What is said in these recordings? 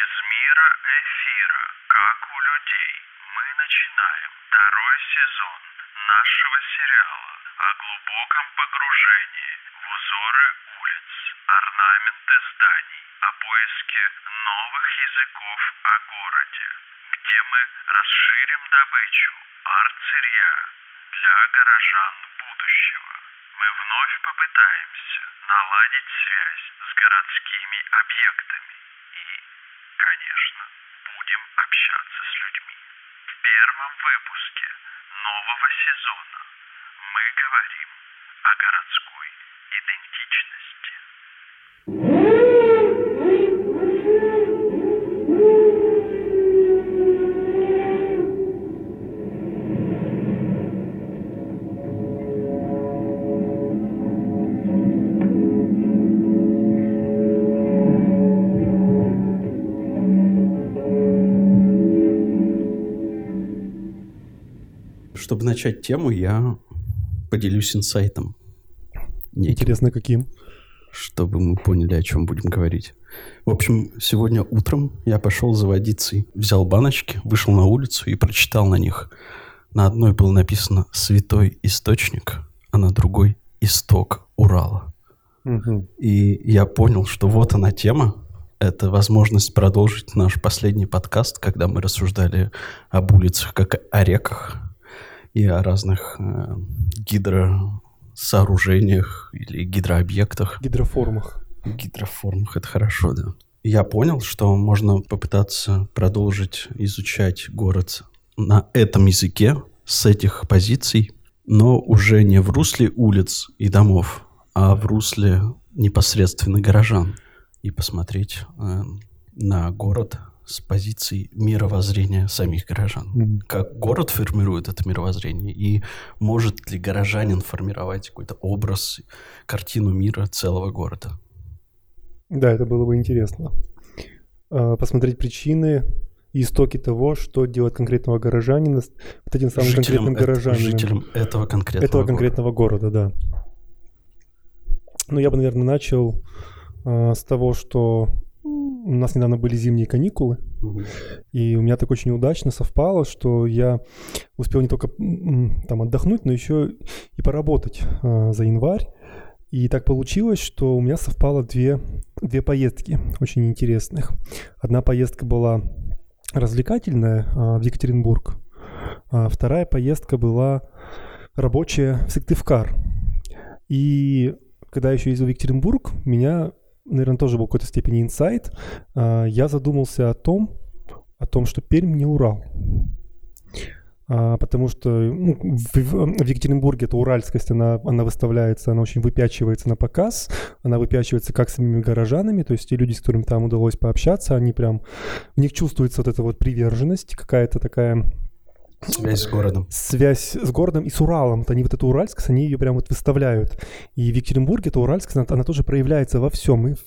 Из мира эфира, как у людей, мы начинаем второй сезон нашего сериала о глубоком погружении в узоры улиц, орнаменты зданий, о поиске новых языков о городе, где мы расширим добычу арт-сырья для горожан будущего. Мы вновь попытаемся наладить связь с городскими объектами общаться с людьми. В первом выпуске нового сезона мы говорим о городской Чтобы начать тему, я поделюсь инсайтом. Неким, Интересно, каким? чтобы мы поняли, о чем будем говорить. В общем, сегодня утром я пошел за водицей, взял баночки, вышел на улицу и прочитал на них. На одной было написано «Святой источник», а на другой «Исток Урала». Мгм. И я понял, что вот она тема. Это возможность продолжить наш последний подкаст, когда мы рассуждали об улицах как о реках и о разных э, гидросооружениях или гидрообъектах. Гидроформах. Гидроформах, это хорошо, да. Я понял, что можно попытаться продолжить изучать город на этом языке, с этих позиций, но уже не в русле улиц и домов, а в русле непосредственно горожан. И посмотреть э, на город с позиции мировоззрения самих горожан. Как город формирует это мировоззрение, и может ли горожанин формировать какой-то образ, картину мира целого города. Да, это было бы интересно. А, Посмотреть причины и истоки того, что делает конкретного горожанина вот этим самым Жителям конкретным горожанином. жителям этого конкретного этого города. конкретного города, да. Ну, я бы, наверное, начал а, с того, что у нас недавно были зимние каникулы, и у меня так очень удачно совпало, что я успел не только там отдохнуть, но еще и поработать а, за январь. И так получилось, что у меня совпало две, две поездки очень интересных. Одна поездка была развлекательная а, в Екатеринбург, а вторая поездка была рабочая в Сыктывкар. И когда я еще ездил в Екатеринбург, меня, наверное, тоже был в какой-то степени инсайт. А, Я задумался о том, о том, что Пермь не Урал. А, потому что ну, в, в- Екатеринбурге эта уральскость, она, она выставляется, она очень выпячивается на показ, она выпячивается как самими горожанами, то есть те люди, с которыми там удалось пообщаться, они прям, в них чувствуется вот эта вот приверженность, какая-то такая Связь с городом. связь с городом и с Уралом. Они вот эту уральскость, они ее прям вот выставляют. И в Екатеринбурге эта уральскость, она, она тоже проявляется во всем. И в,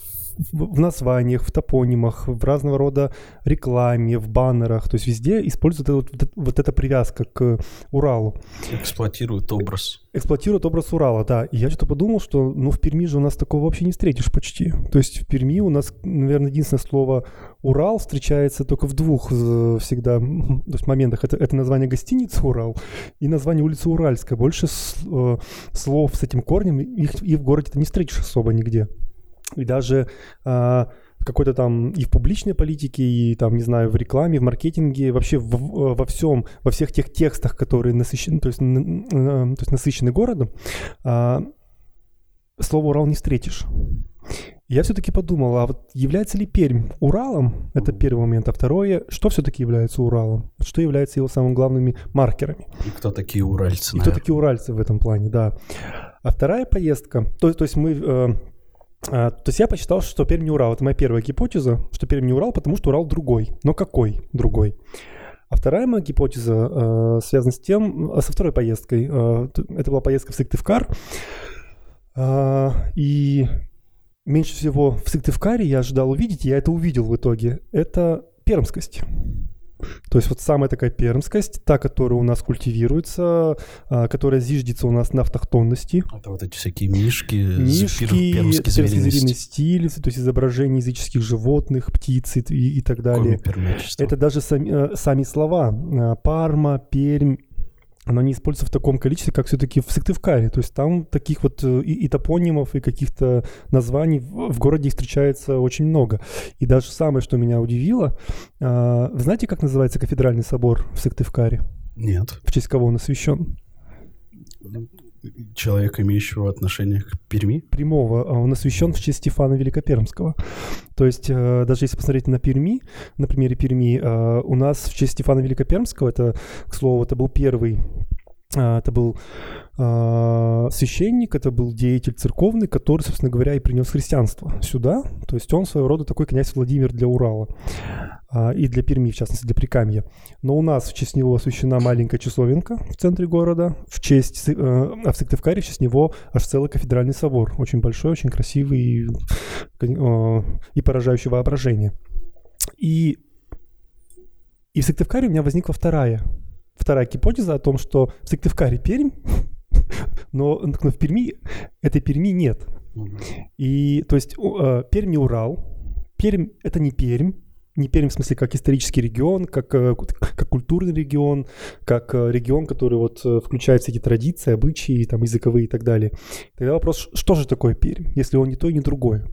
в- названиях, в топонимах, в разного рода рекламе, в баннерах. То есть везде используют вот, вот, вот эта привязка к Уралу. Эксплуатирует образ. Эксплуатируют образ Урала, да. И я что-то подумал, что ну в Перми же у нас такого вообще не встретишь почти. То есть в Перми у нас, наверное, единственное слово Урал встречается только в двух э, всегда то есть моментах. Это, это название гостиницы Урал и название улицы Уральская. Больше э, слов с этим корнем их и в городе ты не встретишь особо нигде. И даже в какой-то там и в публичной политике, и там, не знаю, в рекламе, в маркетинге, вообще в- во всем, во всех тех текстах, которые насыщены, то есть, н- н- то есть насыщены городом, а, слово Урал не встретишь. Я все-таки подумал, а вот является ли Пермь Уралом? Это первый момент. А второе, что все-таки является Уралом? Что является его самыми главными маркерами? И кто такие уральцы, И кто наверное? такие уральцы в этом плане, да. А вторая поездка, то, то есть мы, э, а, то есть я посчитал, что Пермь не Урал. Это моя первая гипотеза, что Пермь не Урал, потому что Урал другой. Но какой другой? А вторая моя гипотеза э, связана с тем, э, со второй поездкой. Э, это была поездка в Сыктывкар. А, и меньше всего в Сыктывкаре я ожидал увидеть, я это увидел в итоге, это пермскость. То есть вот самая такая пермскость, та, которая у нас культивируется, а, которая зиждется у нас на автохтонности. Это вот эти всякие мишки, Мишки, пермский звериный стиль, то есть изображение языческих животных, птиц и, и так далее. Это даже сами, э, сами слова. э, Парма, Пермь, оно не используется в таком количестве, как все-таки в Сыктывкаре. То есть там таких вот э, и, и топонимов, и каких-то названий в, в городе их встречается очень много. И даже самое, что меня удивило, вы знаете, как называется кафедральный собор в Сыктывкаре? Нет. В честь кого он освящен? Человек, имеющего отношение к Перми. прямого, а он освящен в честь Стефана Великопермского. То есть, э, даже если посмотреть на Перми, на примере Перми, э, у нас в честь Стефана Великопермского, это, к слову, это был первый это был а, священник, это был деятель церковный, который, собственно говоря, и принес христианство сюда. То есть он своего рода такой князь Владимир для Урала а, и для Перми, в частности, для Прикамья. Но у нас в честь него освящена маленькая часовенка в центре города, в честь, э, а в Сыктывкаре в честь него аж целый кафедральный собор. Очень большой, очень красивый и, э, и поражающий воображение. И, и в Сыктывкаре у меня возникла вторая вторая гипотеза о том, что в Сыктывкаре Пермь, но, но в Перми этой Перми нет. И то есть э, Пермь не Урал, Пермь это не Пермь, не Пермь в смысле как исторический регион, как, э, как культурный регион, как э, регион, который вот включает все эти традиции, обычаи, там, языковые и так далее. Тогда вопрос, что же такое Пермь, если он не то и не другое?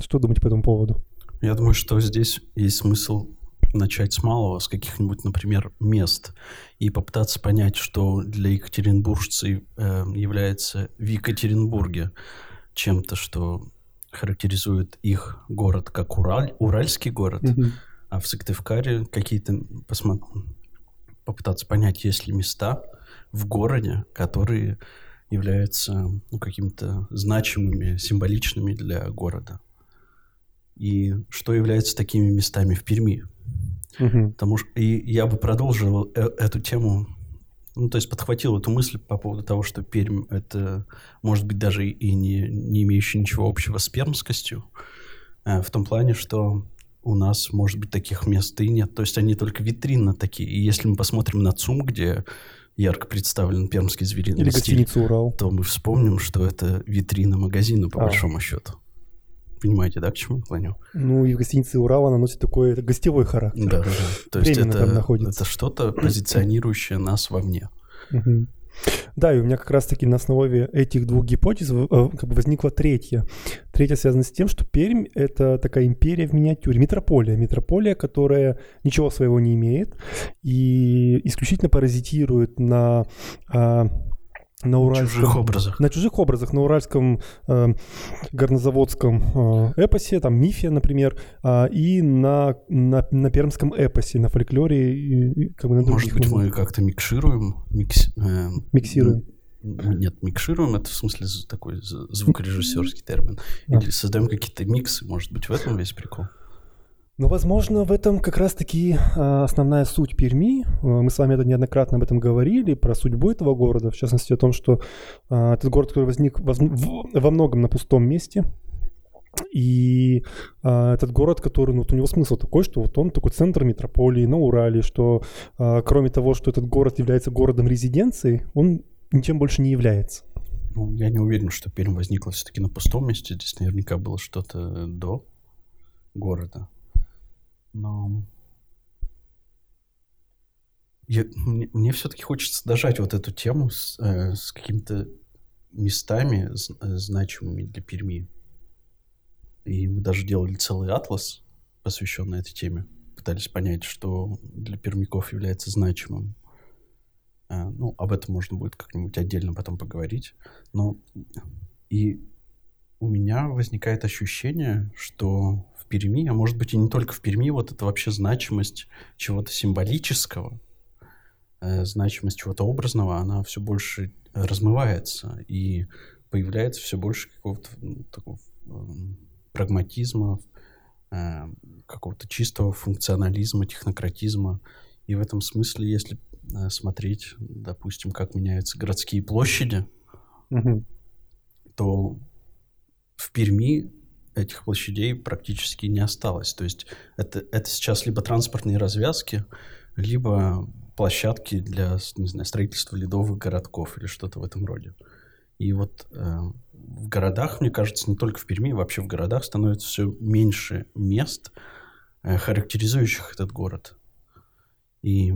Что думаете по этому поводу? Я думаю, что здесь есть смысл начать с малого, с каких-нибудь, например, мест, и попытаться понять, что для екатеринбуржцев э, является в Екатеринбурге чем-то, что характеризует их город как Ураль, уральский город, а в Сыктывкаре какие-то посмо- попытаться понять, есть ли места в городе, которые являются ну, какими-то значимыми, символичными для города. И что является такими местами в Перми. Мгм. Потому что и я бы продолжил э- эту тему, ну, то есть подхватил эту мысль по поводу того, что Пермь — это, может быть, даже и не, не имеющий ничего общего с пермскостью, э, в том плане, что у нас, может быть, таких мест и нет. То есть они только витринно такие. И если мы посмотрим на ЦУМ, где ярко представлен пермский звериный Или стиль, Урал. то мы вспомним, что это витрина магазина, по А. большому счету. Понимаете, да, к чему я клоню? Ну и в гостинице Урал она носит такой гостевой характер. Да, да, да. То есть Временно это, это что-то, позиционирующее нас вовне. Мгм. Да, и у меня как раз-таки на основе этих двух гипотез э, как бы возникла третья. Третья связана с тем, что Пермь — это такая империя в миниатюре, метрополия. Метрополия, которая ничего своего не имеет и исключительно паразитирует на, а, на уральском... чужих образах. На чужих образах, на уральском э, горнозаводском э, эпосе, там мифе, например, а, и на, на, на пермском эпосе, на фольклоре, и, и как бы на Может быть, мы как-то микшируем? микс- э, Миксируем. Нет, микшируем, это в смысле такой звукорежиссерский термин. А. Или создаем какие-то миксы, может быть, в этом весь прикол. Ну, возможно, в этом как раз-таки а, основная суть Перми. А, Мы с вами это неоднократно об этом говорили, про судьбу этого города, в частности о том, что а, этот город, который возник во многом на пустом месте, и а, этот город, который, ну, вот у него смысл такой, что вот он такой центр метрополии на Урале, что а, кроме того, что этот город является городом-резиденцией, он ничем больше не является. Ну, я не уверен, что Пермь возникла все-таки на пустом месте. Здесь наверняка было что-то до города. Но я- мне, все-таки хочется дожать вот эту тему с, э, с какими-то местами з- э, значимыми для Перми. И мы даже делали целый атлас, посвященный этой теме. Пытались понять, что для пермяков является значимым. А, Ну, об этом можно будет как-нибудь отдельно потом поговорить. Но и у меня возникает ощущение, что Перми, а может быть и не только в Перми, вот это вообще значимость чего-то символического, э, значимость чего-то образного, она все больше размывается и появляется все больше какого-то ну, такого м, прагматизма, э, какого-то чистого функционализма, технократизма. И в этом смысле, если э, смотреть, допустим, как меняются городские площади, Мгм. то в Перми этих площадей практически не осталось. То есть это, это сейчас либо транспортные развязки, либо площадки для, не знаю, строительства ледовых городков или что-то в этом роде. И вот э, в городах, мне кажется, не только в Перми, вообще в городах становится все меньше мест, э, характеризующих этот город. И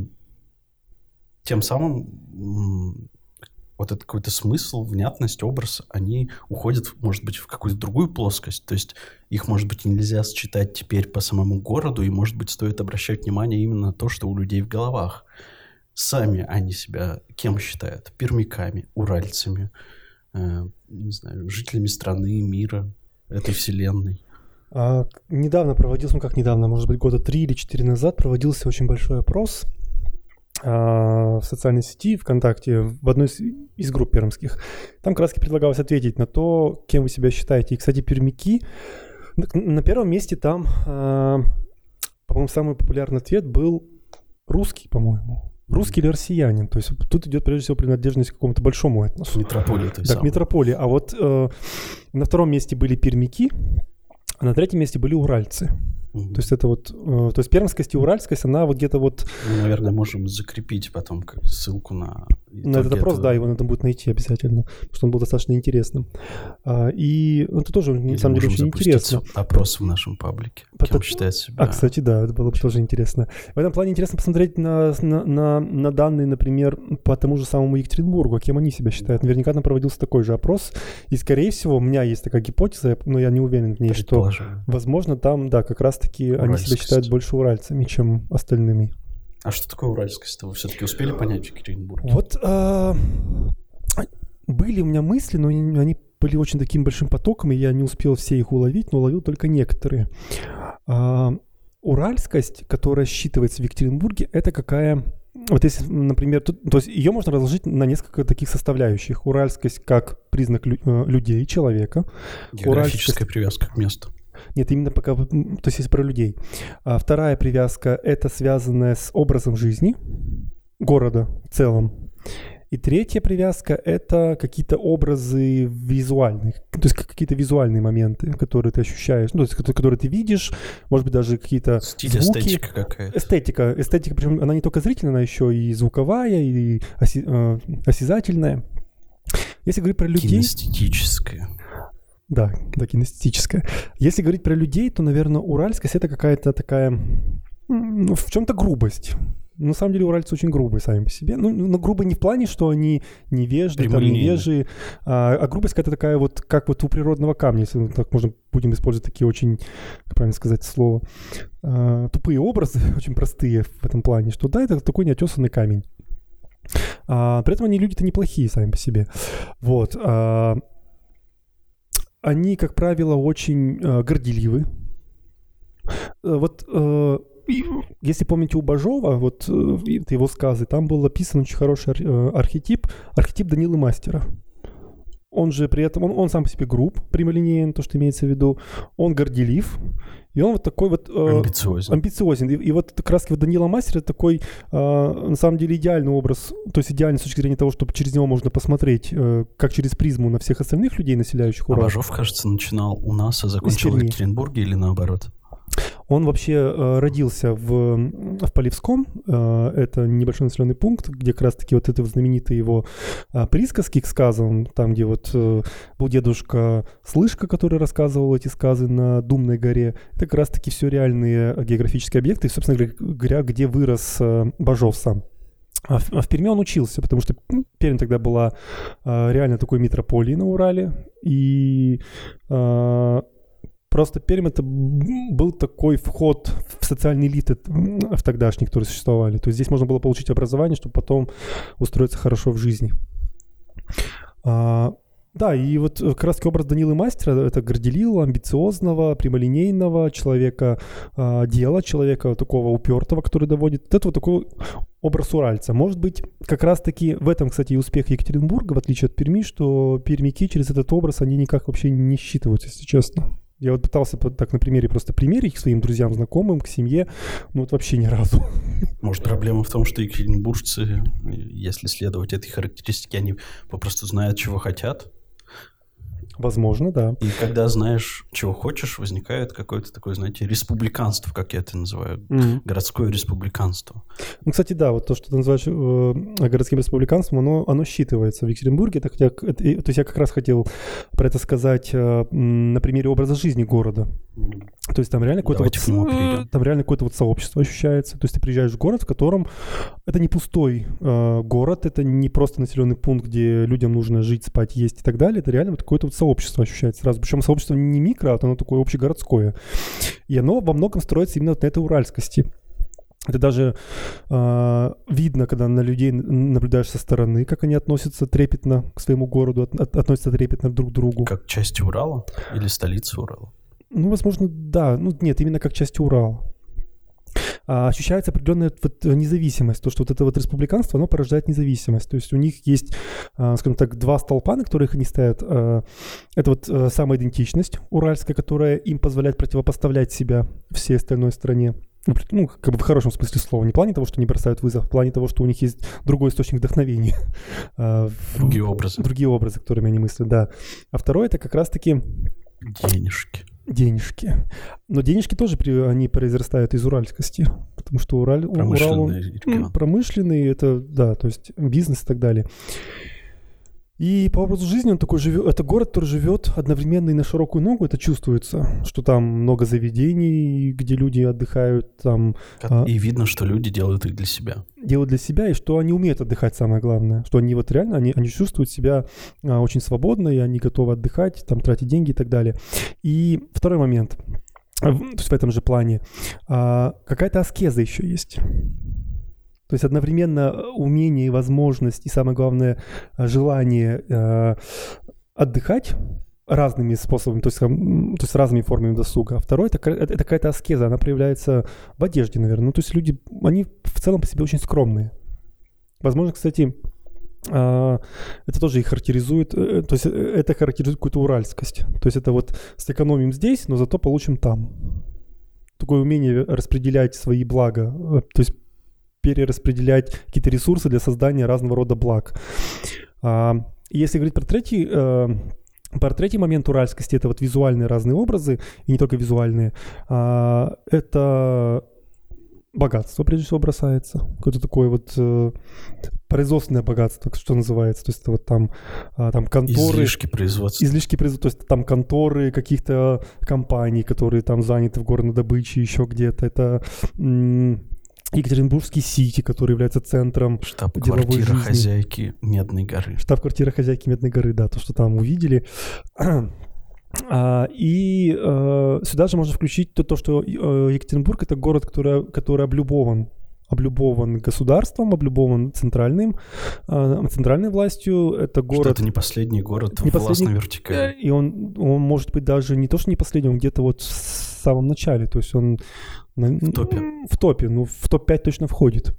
тем самым вот этот какой-то смысл, внятность, образ, они уходят, может быть, в какую-то другую плоскость. То есть их, может быть, нельзя считать теперь по самому городу, и, может быть, стоит обращать внимание именно на то, что у людей в головах. Сами они себя кем считают? Пермяками, уральцами, э, не знаю, жителями страны, мира, этой вселенной. А, недавно проводился, ну как недавно, может быть, года три или четыре назад проводился очень большой опрос в социальной сети ВКонтакте, в одной из, из групп пермских. Там краски предлагалось ответить на то, кем вы себя считаете. И, кстати, пермяки, на первом месте там, а, по-моему, самый популярный ответ был русский, по-моему. Русский или россиянин. То есть тут идет прежде всего принадлежность к какому-то большому этносу. Метрополии. Да, к метрополии. А вот э, на втором месте были пермяки, а на третьем месте были уральцы. Угу. То есть это вот, э, то есть пермскость и уральскость, она вот где-то вот... Мы, наверное, можем закрепить потом ссылку на... На этот опрос, этого... да, его надо будет найти обязательно, потому что он был достаточно интересным. А, и это тоже, Или на самом деле, очень интересно. опрос в нашем паблике, Потому... кем считает себя... А, кстати, да, это было бы тоже интересно. В этом плане интересно посмотреть на, на, на, на данные, например, по тому же самому Екатеринбургу, кем они себя считают. Наверняка там проводился такой же опрос, и, скорее всего, у меня есть такая гипотеза, но я не уверен в ней, что, возможно, там, да, как раз раз-таки они себя считают больше уральцами, чем остальными. А что такое уральскость? Вы все-таки успели понять в Екатеринбурге? Вот а, были у меня мысли, но они были очень таким большим потоком, и я не успел все их уловить, но уловил только некоторые. А, уральскость, которая считывается в Екатеринбурге, это какая вот если, например, тут, то есть ее можно разложить на несколько таких составляющих. Уральскость как признак лю, э, людей, человека. Географическая привязка к месту. Нет, именно пока, то есть если про людей. А вторая привязка — это связанная с образом жизни города в целом. И третья привязка — это какие-то образы визуальные, то есть какие-то визуальные моменты, которые ты ощущаешь, ну, то есть которые ты видишь, может быть, даже какие-то Стиль, звуки. эстетика какая-то. Эстетика. Эстетика, причем она не только зрительная, она еще и звуковая, и оси, э, осязательная. Если говорить про людей... Кинестетическая. Да, да, кинестетическая. Если говорить про людей, то, наверное, уральскость это какая-то такая, ну, в чем-то грубость. На самом деле уральцы очень грубые сами по себе. Ну, но грубые не в плане, что они невежды, там, невежи, а, а грубость какая-то такая вот, как вот у природного камня, если так можно будем использовать такие очень, как правильно сказать слово, а, тупые образы, очень простые в этом плане, что да, это такой неотесанный камень. А, при этом они люди-то неплохие сами по себе. Вот. А, они, как правило, очень э, горделивы. Э, вот э, если помните у Бажова, вот э, его сказы, там был описан очень хороший э, архетип, архетип Данилы Мастера. Он же при этом, он, он сам по себе груб, прямолинеен, то, что имеется в виду. Он горделив, и он вот такой вот... Э, амбициозен. Амбициозен. И, и вот как раз вот Данила Мастер это такой, э, на самом деле, идеальный образ, то есть идеальный с точки зрения того, чтобы через него можно посмотреть, э, как через призму на всех остальных людей, населяющих Урал. Бажов, кажется, начинал у нас, а закончил в Екатеринбурге или наоборот? Он вообще э, родился в, в Полевском. Э, это небольшой населенный пункт, где как раз-таки вот это знаменитые его э, присказки к сказам, там, где вот э, был дедушка Слышка, который рассказывал эти сказы на Думной горе. Это как раз-таки все реальные географические объекты, собственно говоря, где вырос э, Бажов сам. А в, а в Перми он учился, потому что Пермь тогда была э, реально такой метрополией на Урале, и э, Просто Пермь это был такой вход в социальные элиты в тогдашние, которые существовали. То есть здесь можно было получить образование, чтобы потом устроиться хорошо в жизни. А, да, и вот как раз образ Данилы Мастера — это горделила, амбициозного, прямолинейного человека а, дела, человека такого упертого, который доводит. Вот это вот такой образ уральца. Может быть, как раз-таки в этом, кстати, и успех Екатеринбурга, в отличие от Перми, что пермяки через этот образ, они никак вообще не считываются, если честно. Я вот пытался так на примере просто примерить к своим друзьям, знакомым, к семье, ну вот вообще ни разу. Может, проблема в том, что екатеринбуржцы, если следовать этой характеристике, они попросту знают, чего хотят? Возможно, да. И когда знаешь, чего хочешь, возникает какое-то такое, знаете, республиканство, как я это называю, Мгм. городское республиканство. Ну, кстати, да, вот то, что ты называешь э, городским республиканством, оно, оно считывается в Екатеринбурге. Это, хотя- это- то есть я как раз хотел про это сказать э, на примере образа жизни города. То есть там реально какое-то вот, там реально какое-то вот сообщество ощущается. То есть ты приезжаешь в город, в котором это не пустой э, город, это не просто населенный пункт, где людям нужно жить, спать, есть и так далее. Это реально вот какое-то вот сообщество ощущается сразу. Причем сообщество не микро, а оно такое общегородское. И оно во многом строится именно вот на этой уральскости. Это даже э, видно, когда на людей наблюдаешь со стороны, как они относятся трепетно к своему городу, от- от- относятся трепетно друг к другу. Как часть Урала или столица Урала. Ну, возможно, да. Ну, нет, именно как часть Урала. А, ощущается определенная вот независимость. То, что вот это вот республиканство, оно порождает независимость. То есть у них есть, а, скажем так, два столпа, на которых они стоят. А, Это вот а, самоидентичность уральская, которая им позволяет противопоставлять себя всей остальной стране. Ну, Ну, как бы в хорошем смысле слова. Не в плане того, что они бросают вызов, в плане того, что у них есть другой источник вдохновения. Другие образы. Другие образы, которыми они мыслят, да. А второе, это как раз-таки Денежки. Денежки. Но денежки тоже при- они произрастают из уральскости, потому что Ураль, Урал, он промышленный, это, да, то есть бизнес и так далее. И по образу жизни он такой живет, это город, который живет одновременно и на широкую ногу, это чувствуется, что там много заведений, где люди отдыхают, там А. И видно, что люди делают их для себя. делают для себя, и что они умеют отдыхать, самое главное. Что они вот реально, они, они чувствуют себя а, очень свободно, и они готовы отдыхать, там, тратить деньги и так далее. И второй момент, в- то есть в этом же плане, а, какая-то аскеза еще есть. То есть одновременно э, умение и возможность, и самое главное, а, желание а, отдыхать разными способами, то есть, м, то есть разными формами досуга. А второе это, это какая-то аскеза, она проявляется в одежде, наверное. Ну, то есть люди, они в целом по себе очень скромные. Возможно, кстати, а, это тоже их характеризует, э, то есть э, это характеризует какую-то уральскость. То есть это вот сэкономим здесь, но зато получим там. Такое умение распределять свои блага, э, то есть перераспределять какие-то ресурсы для создания разного рода благ. А, если говорить про третий, э, про третий момент уральскости, это вот визуальные разные образы, и не только визуальные, а, это богатство, прежде всего, бросается. Какое-то такое вот э, производственное богатство, что называется. То есть это вот там, а, там конторы... Излишки производства. Излишки производства, то есть там конторы каких-то компаний, которые там заняты в горнодобыче, еще где-то. Это м, Екатеринбургский Сити, который является центром Штаб-квартира жизни. хозяйки Медной горы. штаб-квартира хозяйки Медной горы, да, то, что там увидели. А, и э, сюда же можно включить то, то что э, Екатеринбург это город, который, который облюбован облюбован государством, облюбован центральным, э, центральной властью. Это Что город... это не последний город Не последний- властной вертикали. И он, он может быть даже не то, что не последний, он где-то вот в самом начале. То есть он... В топе. В топе, ну в топ-5 точно входит.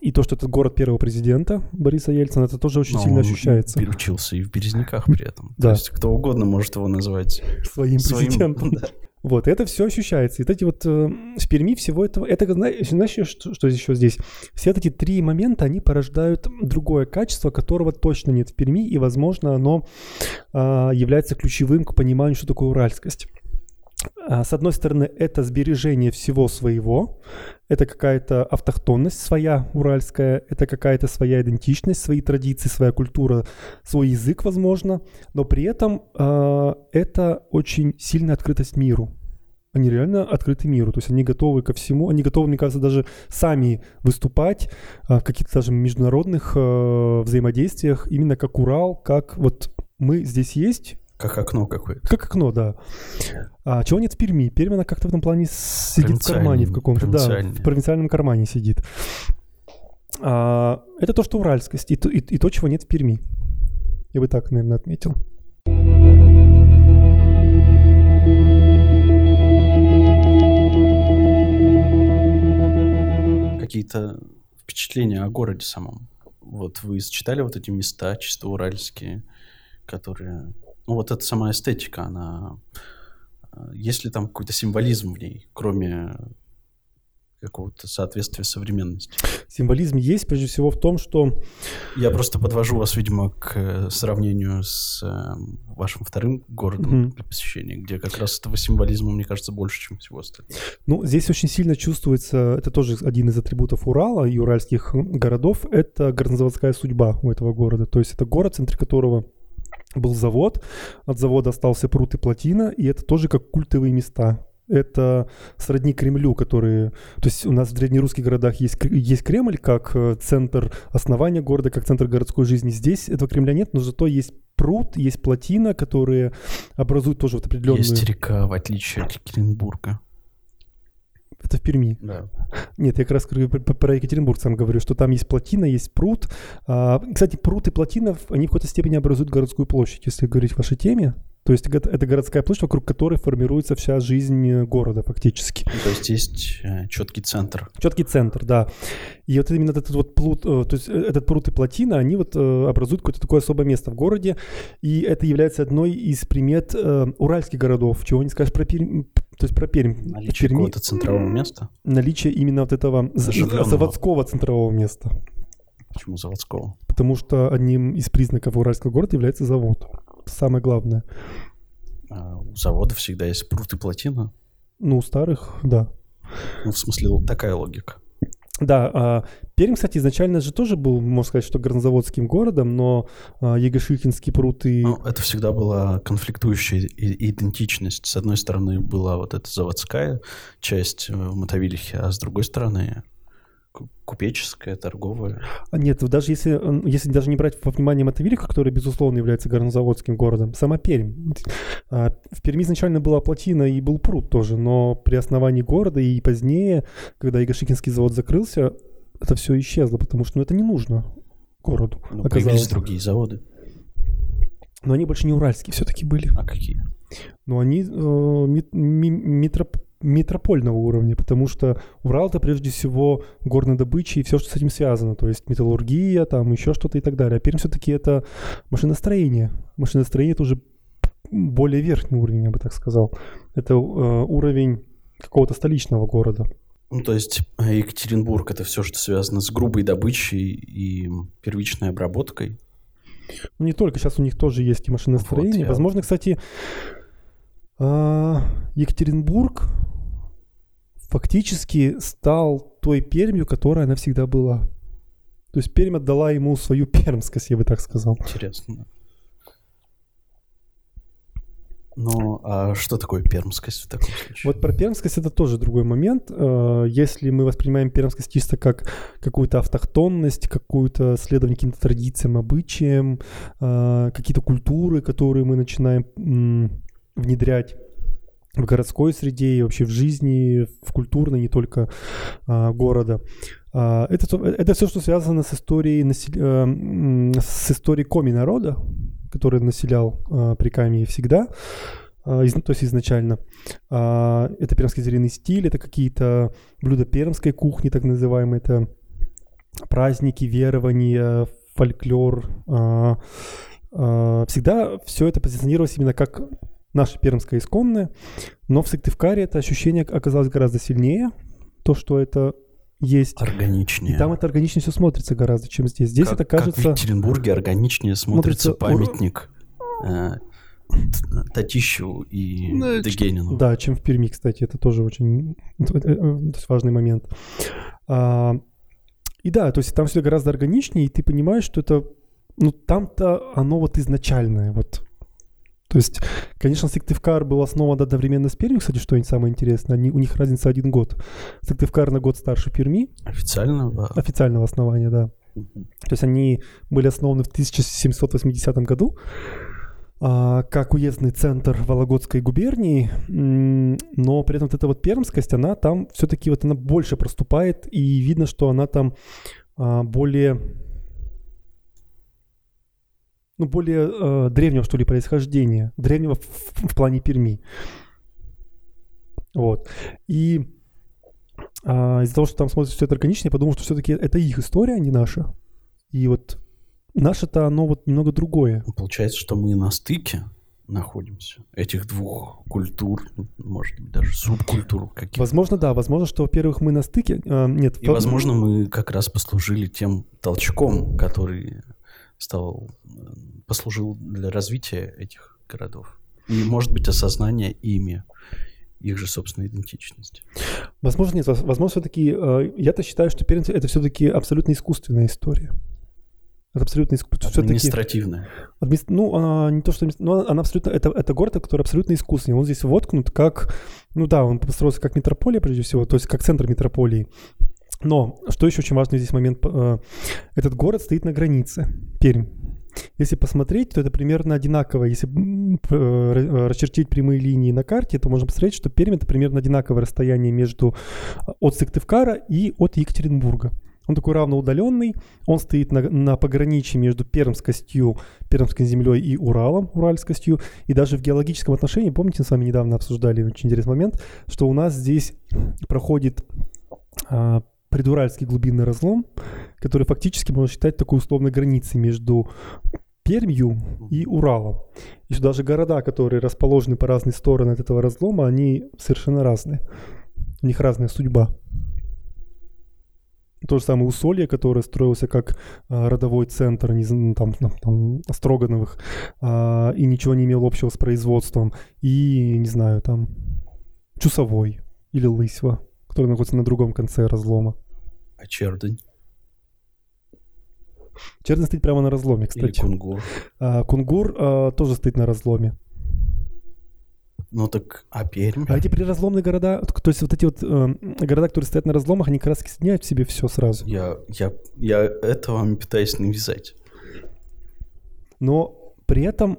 И то, что это город первого президента Бориса Ельцина, это тоже очень Но сильно он ощущается. учился и в Березняках при этом. Да. То есть кто угодно может его назвать Своим своим... президентом. Да. Вот, это все ощущается. И вот эти вот э, в Перми всего этого... Это, знаешь, знаешь, что, что еще здесь? Все эти три момента, они порождают другое качество, которого точно нет в Перми, и, возможно, оно а, является ключевым к пониманию, что такое уральскость. А, С одной стороны, это сбережение всего своего, это какая-то автохтонность своя уральская, это какая-то своя идентичность, свои традиции, своя культура, свой язык, возможно, но при этом а, это очень сильная открытость миру. Они реально открыты миру, то есть они готовы ко всему, они готовы, мне кажется, даже сами выступать а, в каких-то даже международных а, взаимодействиях, именно как Урал, как вот мы здесь есть, Как окно какое-то. как окно, да. А чего нет в Перми? Пермь, она как-то в этом плане сидит в кармане в каком-то, да, в провинциальном кармане сидит. А, это то, что уральскость, и то, и, и то, чего нет в Перми. Я бы так, наверное, отметил. Какие-то впечатления о городе самом. Вот вы читали вот эти места чисто уральские, которые... Ну вот эта сама эстетика, она... э, Есть ли там какой-то символизм в ней, кроме какого-то соответствия современности. Символизм есть прежде всего в том, что... Я просто подвожу вас, видимо, к э, сравнению с э, вашим вторым городом Мгм. для посещения, где как раз этого символизма, мне кажется, больше, чем всего остального. Ну, здесь очень сильно чувствуется, это тоже один из атрибутов Урала и уральских городов, это горнозаводская судьба у этого города. То есть это город, в центре которого был завод, от завода остался пруд и плотина, и это тоже как культовые места. Это сродни Кремлю, которые... То есть у нас в древнерусских городах есть, есть Кремль как э, центр основания города, как центр городской жизни. Здесь этого Кремля нет, но зато есть пруд, есть плотина, которые образуют тоже вот определенную... Есть река, в отличие от Екатеринбурга. Это в Перми. Да. Нет, я как раз про- Екатеринбург сам говорю, что там есть плотина, есть пруд. А, кстати, пруд и плотина, они в какой-то степени образуют городскую площадь, если говорить в вашей теме. То есть это городская площадь, вокруг которой формируется вся жизнь э, города фактически. То есть есть четкий центр. Четкий центр, да. И вот именно этот вот пруд, э, то есть э, этот пруд и плотина, они вот э, образуют какое-то такое особое место в городе, и это является одной из примет э, уральских городов, чего не скажешь про Пермь, то есть про Пермь. Наличие Перми какого-то центрового места. наличие именно вот этого з- Оживленного. заводского центрового места. Почему заводского? Потому что одним из признаков уральского города является завод. Самое главное. А У завода всегда есть пруд и плотина. Ну, у старых, да. Ну, в смысле, такая логика. Да, а Пермь, кстати, изначально же тоже был, можно сказать, что горнозаводским городом, но а, Егошихинский пруд и... Ну, это всегда была конфликтующая идентичность. С одной стороны была вот эта заводская часть э, в Мотовилихе, а с другой стороны купеческая, торговая. А Нет, даже если, если даже не брать во внимание Мотовилиха, который, безусловно, является горнозаводским городом, сама Пермь. А, В Перми изначально была плотина и был пруд тоже, но при основании города и позднее, когда Егошихинский завод закрылся, это все исчезло, потому что ну, это не нужно городу, Ну, появились другие заводы. Но они больше не уральские все-таки были. А какие? Но они э, ми- ми- метроп- метропольного уровня, потому что Урал это прежде всего горная добыча и все, что с этим связано, то есть металлургия, там еще что-то и так далее. А Пермь все-таки это машиностроение. Машиностроение это уже более верхний уровень, я бы так сказал. Это э, уровень какого-то столичного города. Ну, то есть э, Екатеринбург — это все, что связано с грубой добычей и первичной обработкой. Ну, не только, сейчас у них тоже есть и машиностроение. Вот, я- Возможно, кстати, а, Екатеринбург фактически стал той Пермью, которая она всегда была. То есть Пермь отдала ему свою пермскость, я бы так сказал. Интересно. Ну, а что такое пермскость в таком случае? Вот про пермскость это тоже другой момент. Э, Если мы воспринимаем пермскость чисто как какую-то автохтонность, какую-то следование каким-то традициям, обычаям, э, какие-то культуры, которые мы начинаем внедрять в городской среде и вообще в жизни, в культурной, не только а, города. А, это, то- это все, что связано с историей, насел- э, м, с историей коми народа, который населял а, Прикамье всегда, а, из- то есть изначально. А, это пермский зеленый стиль, это какие-то блюда пермской кухни, так называемые, это праздники, верования, фольклор. а, а, всегда все это позиционировалось именно как наше пермское исконное, но в Сыктывкаре это ощущение оказалось гораздо сильнее, то, что это есть. Органичнее. И там это органичнее все смотрится гораздо, чем здесь. Здесь как, это как кажется... в Екатеринбурге органичнее смотрится, Смотрится ура- памятник э, Татищеву и Дегенину. Да, чем в Перми, кстати, это тоже очень э, э, есть важный момент. А, и да, то есть там все гораздо органичнее, и ты понимаешь, что это, ну там-то оно вот изначальное, вот. То есть, конечно, Сыктывкар был основан одновременно с Пермью, кстати, что самое интересное, они, у них разница один год. Сыктывкар на год старше Перми, Официально? да. официального основания, да. Мгм. То есть они были основаны в 1780 году а, как уездный центр Вологодской губернии, но при этом вот эта вот пермскость, она там все-таки вот она больше проступает, и видно, что она там а, более ну, более э, древнего, что ли, происхождения, древнего в, в плане Перми. Вот. И а, из-за того, что там смотрится все это органично, я подумал, что все-таки это их история, а не наша. И вот наше-то оно вот немного другое. Получается, что мы на стыке находимся. Этих двух культур, может быть, даже субкультур каких-то. Возможно, да. Возможно, что, во-первых, мы на стыке... э, нет, И, во- возможно, мы как раз послужили тем толчком, который стал, э, послужил для развития этих городов. И, может быть, осознание ими их же собственной идентичности. Возможно, нет. Воз- Возможно, все-таки... я-то считаю, что Пермь — это все-таки абсолютно искусственная история. Это абсолютно искусственная. Все-таки... Административное. Админис- Ну, она не то, что... Но она абсолютно... Это, это город, который абсолютно искусственный. Он здесь воткнут как... Ну да, он построился как метрополия, прежде всего, то есть как центр метрополии. Но, что еще очень важный здесь момент, э, этот город стоит на границе, Пермь. Если посмотреть, то это примерно одинаково. Если п- э, расчертить прямые линии на карте, то можно посмотреть, что Пермь это примерно одинаковое расстояние между э, от Сыктывкара и от Екатеринбурга. Он такой равноудаленный, он стоит на, на пограничье между Пермскостью, Пермской землей и Уралом, Уральскостью. И даже в геологическом отношении, помните, мы с вами недавно обсуждали очень интересный момент, что у нас здесь проходит а, предуральский глубинный разлом, который фактически можно считать такой условной границей между Пермью и Уралом. И что даже города, которые расположены по разные стороны от этого разлома, они совершенно разные. У них разная судьба. То же самое Усолье, которое строился как а, родовой центр не знаю, там, там, там, Строгановых а, и ничего не имел общего с производством. И, не знаю, там Чусовой или Лысьва, который находится на другом конце разлома. А Чердань Черный стоит прямо на разломе, или кстати. Кунгур. А, Кунгур а, тоже стоит на разломе. Ну так, а Пермь? А эти приразломные города, то есть вот эти вот э, города, которые стоят на разломах, они как раз соединяют в себе все сразу. Я, я, я это вам пытаюсь навязать. Но при этом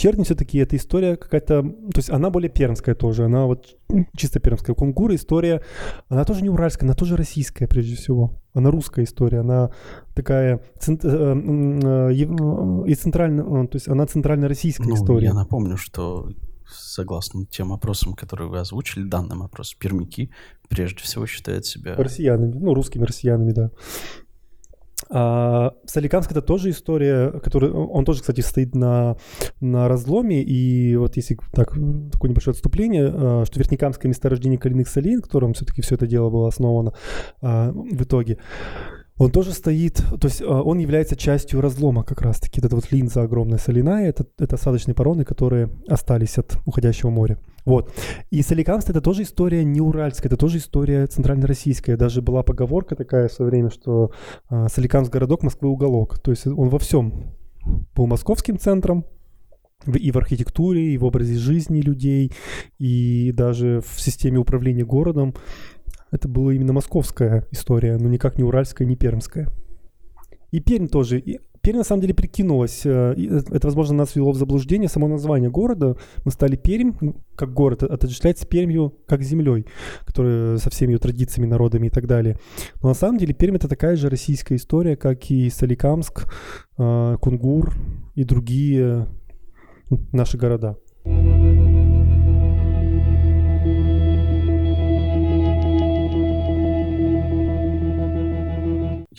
Черни все-таки эта история какая-то, то есть она более пермская тоже, она вот чисто пермская. Кунгур история, она тоже не уральская, она тоже российская прежде всего. Она русская история, она такая цент- э, э, и центрально, э, то есть она центрально-российская Ну, история. я напомню, что согласно тем опросам, которые вы озвучили, данным опросам, пермяки прежде всего считают себя... Россиянами, ну, русскими россиянами, да. А Соликамск это тоже история, которая, он тоже, кстати, стоит на, на разломе, и вот если так, такое небольшое отступление, а, что Верхнекамское месторождение калийных солей, на котором все-таки все это дело было основано а, в итоге, он тоже стоит, то есть а, он является частью разлома как раз-таки. Вот эта вот линза огромная соляная, это, это осадочные породы, которые остались от уходящего моря. Вот. И Соликамск это тоже история не уральская, это тоже история центральнороссийская. Даже была поговорка такая в свое время, что а, Соликамск городок, Москвы уголок. То есть он во всем был московским центром, и в архитектуре, и в образе жизни людей, и даже в системе управления городом. Это была именно московская история, но никак не уральская, не пермская. И Пермь тоже. И Пермь на самом деле прикинулась. э, и Это, возможно, нас ввело в заблуждение. Само название города. Мы стали Пермь, как город, отождествлять с Пермью как землей, которая со всеми ее традициями, народами и так далее. Но на самом деле Пермь это такая же российская история, как и Соликамск, э, Кунгур и другие наши города.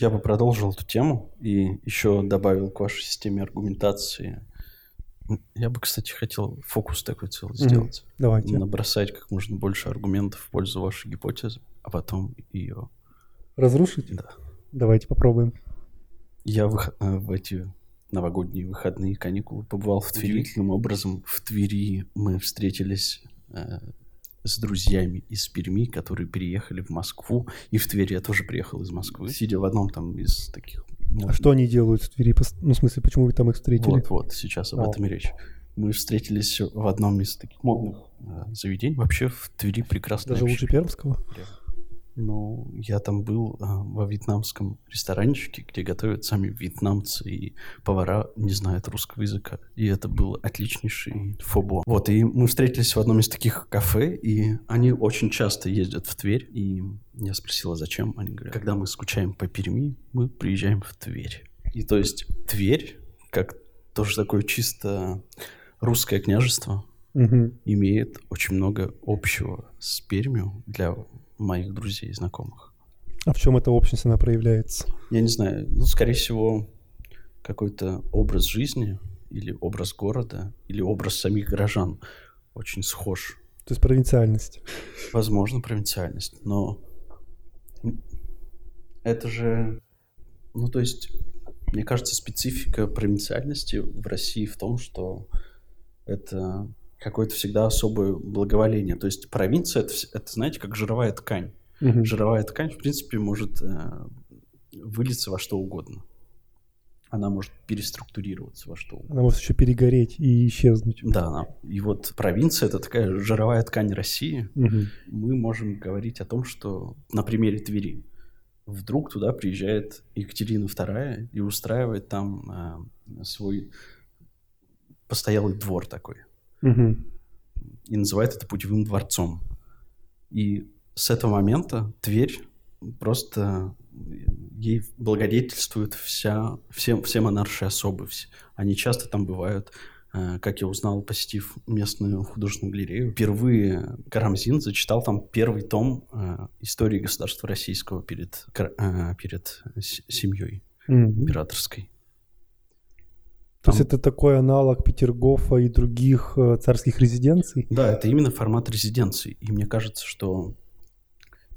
Я бы продолжил эту тему и еще добавил к вашей системе аргументации. Я бы, кстати, хотел фокус такой целый Мгм. сделать. Давайте. Набросать как можно больше аргументов в пользу вашей гипотезы, а потом ее... Разрушить? Да. Давайте попробуем. Я вых- э, в эти новогодние выходные каникулы побывал в Твери. Удивительным образом в Твери мы встретились э, с друзьями из Перми, которые переехали в Москву. И в Твери я тоже приехал из Москвы. Сидя в одном там из таких... А что они делают в Твери? Ну, в смысле, почему вы там их встретили? Вот, вот, сейчас об А. этом и речь. Мы встретились в одном из таких модных э, заведений. Вообще в Твери прекрасно. Даже лучше пермского? Ну, я там был а, во вьетнамском ресторанчике, где готовят сами вьетнамцы, и повара не знают русского языка. И это был отличнейший фобо. Вот, и мы встретились в одном из таких кафе, и они очень часто ездят в Тверь. И я спросила, зачем? Они говорят, когда мы скучаем по Перми, мы приезжаем в Тверь. И то есть Тверь, как тоже такое чисто русское княжество, Мгм. имеет очень много общего с Пермью для моих друзей и знакомых. А в чем эта общность она проявляется? Я не знаю, ну, скорее всего, какой-то образ жизни или образ города, или образ самих горожан очень схож. То есть провинциальность. Возможно, провинциальность, но это же, ну то есть, мне кажется, специфика провинциальности в России в том, что это какое-то всегда особое благоволение. То есть провинция это, это знаете, как жировая ткань. Мгм. Жировая ткань, в принципе, может э, вылиться во что угодно. Она может переструктурироваться во что угодно. Она может еще перегореть и исчезнуть. Да, она- и вот провинция это такая жировая ткань России. Мгм. Мы можем говорить о том, что на примере Твери вдруг туда приезжает Екатерина II и устраивает там э, свой постоялый двор такой. Мгм. и называет это путевым дворцом. И с этого момента Тверь просто ей благодетельствует вся, все, все монаршие особы. Они часто там бывают. Э, Как я узнал, посетив местную художественную галерею, впервые Карамзин зачитал там первый том э, истории государства российского перед, э, перед семьей императорской. То есть Там- это такой аналог Петергофа и других э, царских резиденций? Да, это именно формат резиденции. И мне кажется, что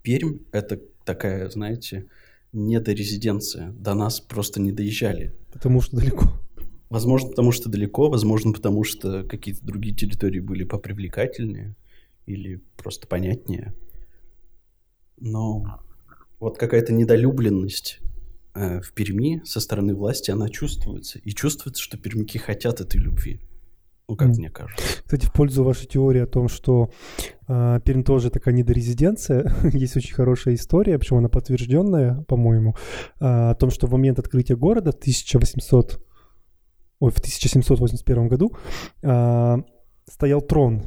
Пермь — это такая, знаете, недорезиденция. До нас просто не доезжали. Потому что далеко. Возможно, потому что далеко, возможно, потому что какие-то другие территории были попривлекательнее или просто понятнее. Но вот какая-то недолюбленность в Перми со стороны власти, она чувствуется. И чувствуется, что пермяки хотят этой любви. Ну, как Мгм. мне кажется. Кстати, в пользу вашей теории о том, что э, Пермь тоже такая недорезиденция, есть очень хорошая история, причем она подтвержденная, по-моему, э, о том, что в момент открытия города в 1800, ой, в 1781 году э, стоял трон,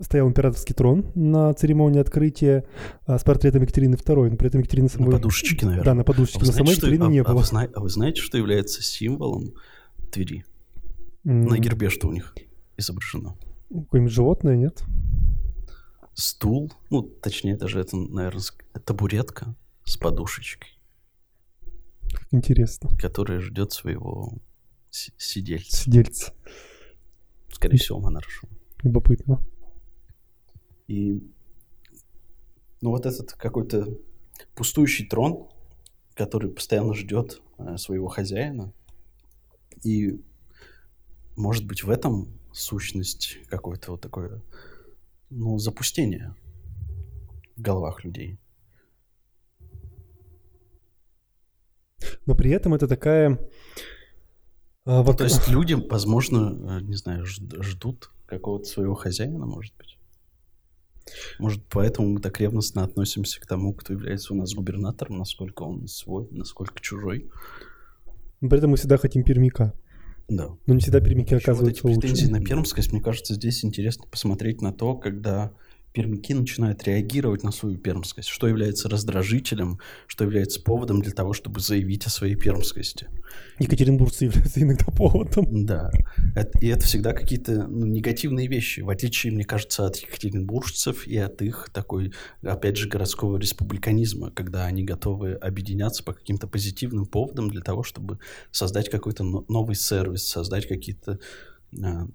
стоял императорский трон на церемонии открытия э, с портретом Екатерины II, но при этом Екатерины На самой... подушечке, наверное. Да, на А подушечке, вы но самой знаете, Екатерины а- не а было. вы зна- а вы знаете, что является символом Твери? М, На гербе что у них изображено? Какое-нибудь животное, нет? Стул, ну, точнее, даже это, наверное, табуретка с подушечкой, Как интересно. которая ждет своего си- сидельца, Сидельце. скорее всего, монаршу. Любопытно. И, ну, вот этот какой-то пустующий трон, который постоянно ждет э, своего хозяина, и, может быть, в этом сущность какое-то вот такое, ну, запустение в головах людей. Но при этом это такая... а, вот- то есть люди, возможно, э, не знаю, жд- ждут какого-то своего хозяина, может быть. Может, поэтому мы так ревностно относимся к тому, кто является у нас губернатором, насколько он свой, насколько чужой. Но при этом мы всегда хотим пермика. Да. Но не всегда пермики Ещё вот эти оказываются лучше. претензии на пермскость, мне кажется, здесь интересно посмотреть на то, когда пермяки начинают реагировать на свою пермскость, что является раздражителем, что является поводом для того, чтобы заявить о своей пермскости. Екатеринбургцы являются иногда поводом. Да, Это- и это всегда какие-то ну, негативные вещи, в отличие, мне кажется, от екатеринбуржцев и от их такой, опять же, городского республиканизма, когда они готовы объединяться по каким-то позитивным поводам для того, чтобы создать какой-то но- новый сервис, создать какие-то а,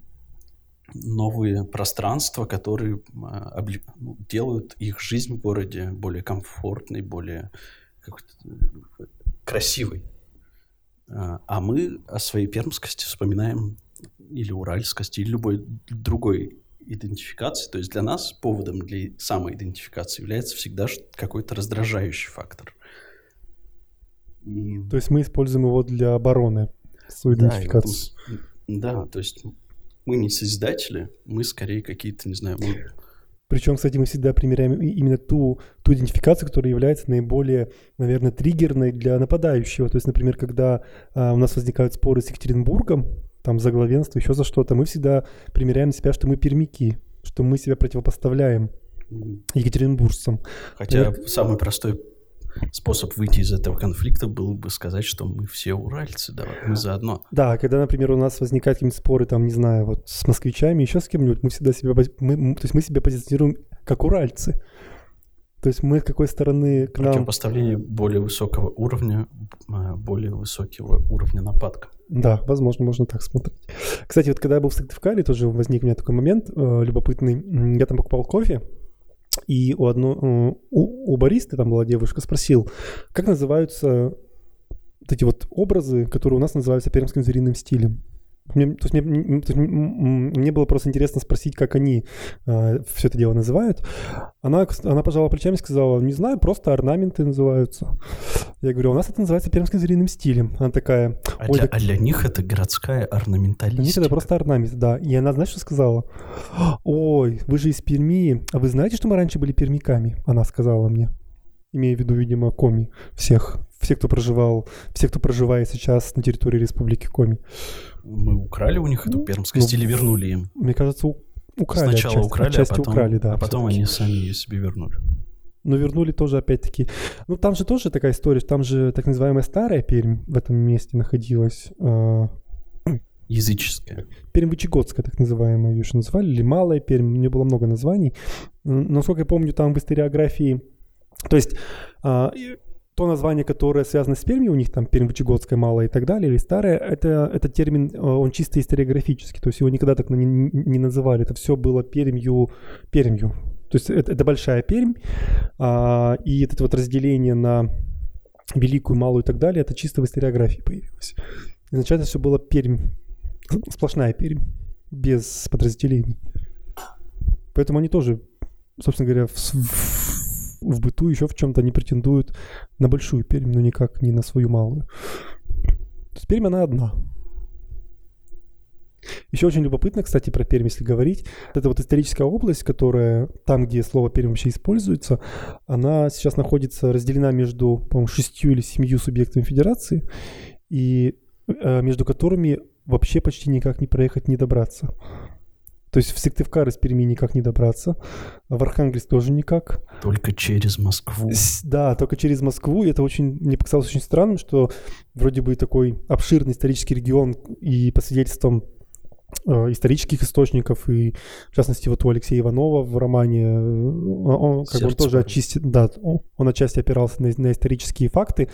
новые пространства, которые ну, делают их жизнь в городе более комфортной, более э, красивой. А а мы о своей пермскости вспоминаем или уральскости, или любой другой идентификации. То есть для нас поводом для самоидентификации является всегда какой-то раздражающий фактор. И- То есть мы используем его для обороны, свою да, идентификацию. с- да, то есть мы не созидатели, мы скорее какие-то, не знаю, мы Причем, кстати, мы всегда примеряем именно ту, ту идентификацию, которая является наиболее, наверное, триггерной для нападающего. То есть, например, когда а, у нас возникают споры с Екатеринбургом, там за главенство, еще за что-то, мы всегда примеряем на себя, что мы пермяки, что мы себя противопоставляем екатеринбуржцам. Хотя самый простой способ выйти из этого конфликта был бы сказать, что мы все уральцы, давай, мы заодно. Да, когда, например, у нас возникают какие-то споры, там, не знаю, вот с москвичами, еще с кем-нибудь, мы всегда себя, мы, то есть мы себя позиционируем как уральцы. То есть мы с какой стороны к нам... Противопоставление более высокого уровня, э, более высокого уровня нападка. Да, возможно, можно так смотреть. Кстати, вот когда я был в Сыктывкаре, тоже возник у меня такой момент э, любопытный. Я там покупал кофе, и у, одно, э, у, у баристы, там была девушка, спросил, как называются вот эти вот образы, которые у нас называются пермским звериным стилем. Мне, то есть мне, то есть мне было просто интересно спросить, как они все это дело называют. Она, она пожала плечами и сказала, не знаю, просто орнаменты называются. Я говорю, у нас это называется пермским звериным стилем. Она такая, А, для, так а для них это городская для них орнаменталистика. это просто орнамент, да. И она, знаешь, что сказала? Ой, вы же из Перми. А вы знаете, что мы раньше были пермяками? Она сказала мне. Имея в виду, видимо, Коми. Всех. Все, кто проживал, все, кто проживает сейчас на территории Республики Коми. Мы украли у них эту Ну, пермскость ну, или вернули им? Мне кажется, украли Сначала отчасти. украли, Отчасти а потом, украли, да. а потом они сами ее себе вернули. Но вернули тоже опять-таки. Ну, там же тоже такая история, там же так называемая старая Пермь в этом месте находилась. э, Языческая. Пермь Вычегодская, так называемая, ее еще называли, или Малая Пермь, у нее было много названий. Насколько я помню, там в историографии, то есть а, то название, которое связано с Пермью, у них там Пермь Вычегодская, Малая и так далее, или Старая, это, это термин, э, он чисто историографический, то есть его никогда так не, не называли, это все было Пермью, Пермью. То есть это, это большая Пермь, а, и это вот разделение на великую, малую и так далее, это чисто в историографии появилось. Изначально все было Пермь, сплошная Пермь, без подразделений. Поэтому они тоже, собственно говоря, в, в- в быту еще в чем-то не претендуют на большую Пермь, но никак не на свою малую. То есть Пермь, она одна. Еще очень любопытно, кстати, про Пермь, если говорить. Это вот историческая область, которая там, где слово Пермь вообще используется, она сейчас находится разделена между, по-моему, шестью или семью субъектами федерации, и э, между которыми вообще почти никак не проехать, не добраться. То есть в Сыктывкар из Перми никак не добраться, а в Архангельск тоже никак. Только через Москву. Да, только через Москву. И это очень, мне показалось очень странным, что вроде бы такой обширный исторический регион и по свидетельствам исторических источников, и в частности вот у Алексея Иванова в романе, э, он, как бы он «Сердце тоже Парня». отчасти, да, он, отчасти опирался на, на исторические факты.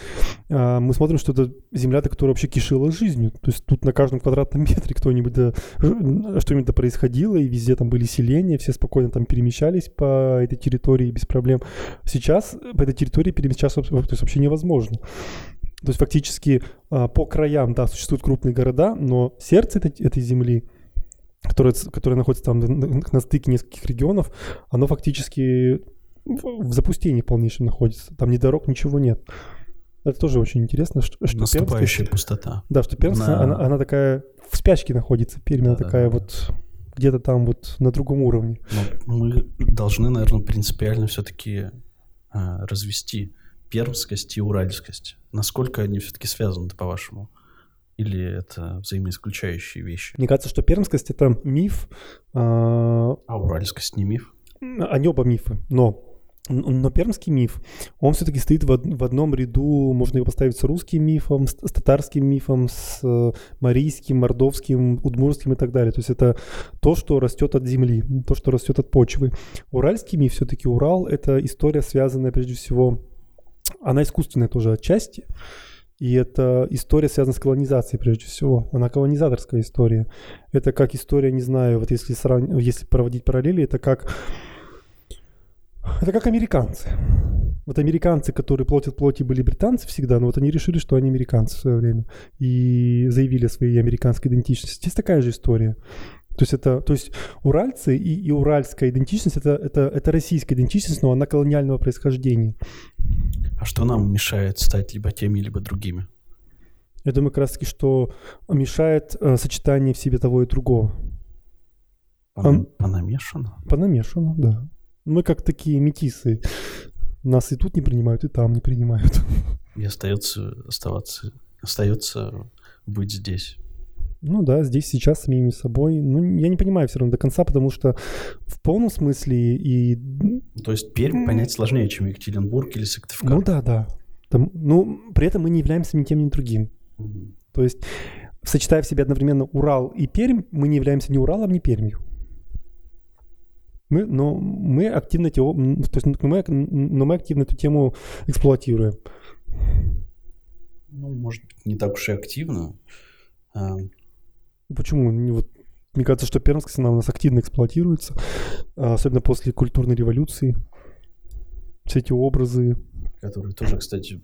А, мы смотрим, что это земля, которая вообще кишила жизнью. То есть тут на каждом квадратном метре кто-нибудь да, ж- что-нибудь да происходило, и везде там были селения, все спокойно там перемещались по этой территории без проблем. Сейчас по этой территории перемещаться то есть вообще невозможно. То есть фактически а, по краям, да, существуют крупные города, но сердце этой, этой земли, которое, которое находится там на, стыке нескольких регионов, оно фактически в, запустении полнейшем находится. Там ни дорог, ничего нет. Это тоже очень интересно, что, что Наступающая Пермская- пустота. да, что Пермск, На- она, она такая в спячке находится, Пермь, она Да-да-да. такая вот где-то там вот на другом уровне. Но мы должны, наверное, принципиально все-таки развести пермскость и уральскость. Насколько они все-таки связаны, по-вашему? Или это взаимоисключающие вещи? Мне кажется, что пермскость — это миф, а, А уральскость не миф? они оба мифы, но но пермский миф, он все-таки стоит в, в одном ряду, можно его поставить с русским мифом, с, с татарским мифом, с э, марийским, мордовским, удмурским и так далее. То есть это то, что растет от земли, то, что растет от почвы. Уральский миф все-таки Урал — это история, связанная прежде всего, она искусственная тоже отчасти, и это история связана с колонизацией прежде всего. Она колонизаторская история. Это как история, не знаю, вот если, сравни- если проводить параллели, это как это как американцы. Вот американцы, которые плотят плоти, были британцы всегда, но вот они решили, что они американцы в свое время. И заявили о своей американской идентичности. Здесь такая же история. То есть это, то есть уральцы и, и уральская идентичность это, это, это российская идентичность, но она колониального происхождения. А что нам мешает стать либо теми, либо другими? Я думаю, как раз таки, что мешает э, сочетание в себе того и другого. Пона- Ам. Понамешано? Понамешано, да. Мы как такие метисы. Нас и тут не принимают, и там не принимают. И остается оставаться, остается быть здесь. Ну да, здесь сейчас самими собой. Ну, я не понимаю все равно до конца, потому что в полном смысле и... То есть Пермь понять сложнее, чем Екатеринбург или Сыктывкар. Ну да, да. Там, ну, при этом мы не являемся ни тем, ни другим. Мгм. То есть, сочетая в себе одновременно Урал и Пермь, мы не являемся ни Уралом, ни Пермью. Мы, но мы активно, то есть, мы, но мы активно эту тему эксплуатируем. Ну, может быть, не так уж и активно. Почему? Вот, мне кажется, что пермскость, она у нас активно эксплуатируется, особенно после культурной революции. Все эти образы. который тоже, кстати,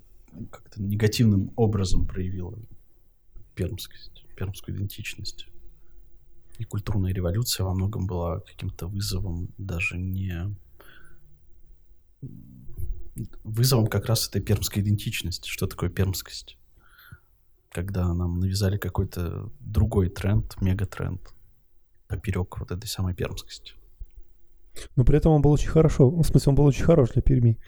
как-то негативным образом проявила пермскость, пермскую идентичность. И культурная революция во многом была каким-то вызовом даже не... Вызовом как раз этой пермской идентичности. Что такое пермскость? Когда нам навязали какой-то другой тренд, мегатренд поперек вот этой самой пермскости. Но при этом он был очень хорошо. В смысле, он был очень хорош для Перми.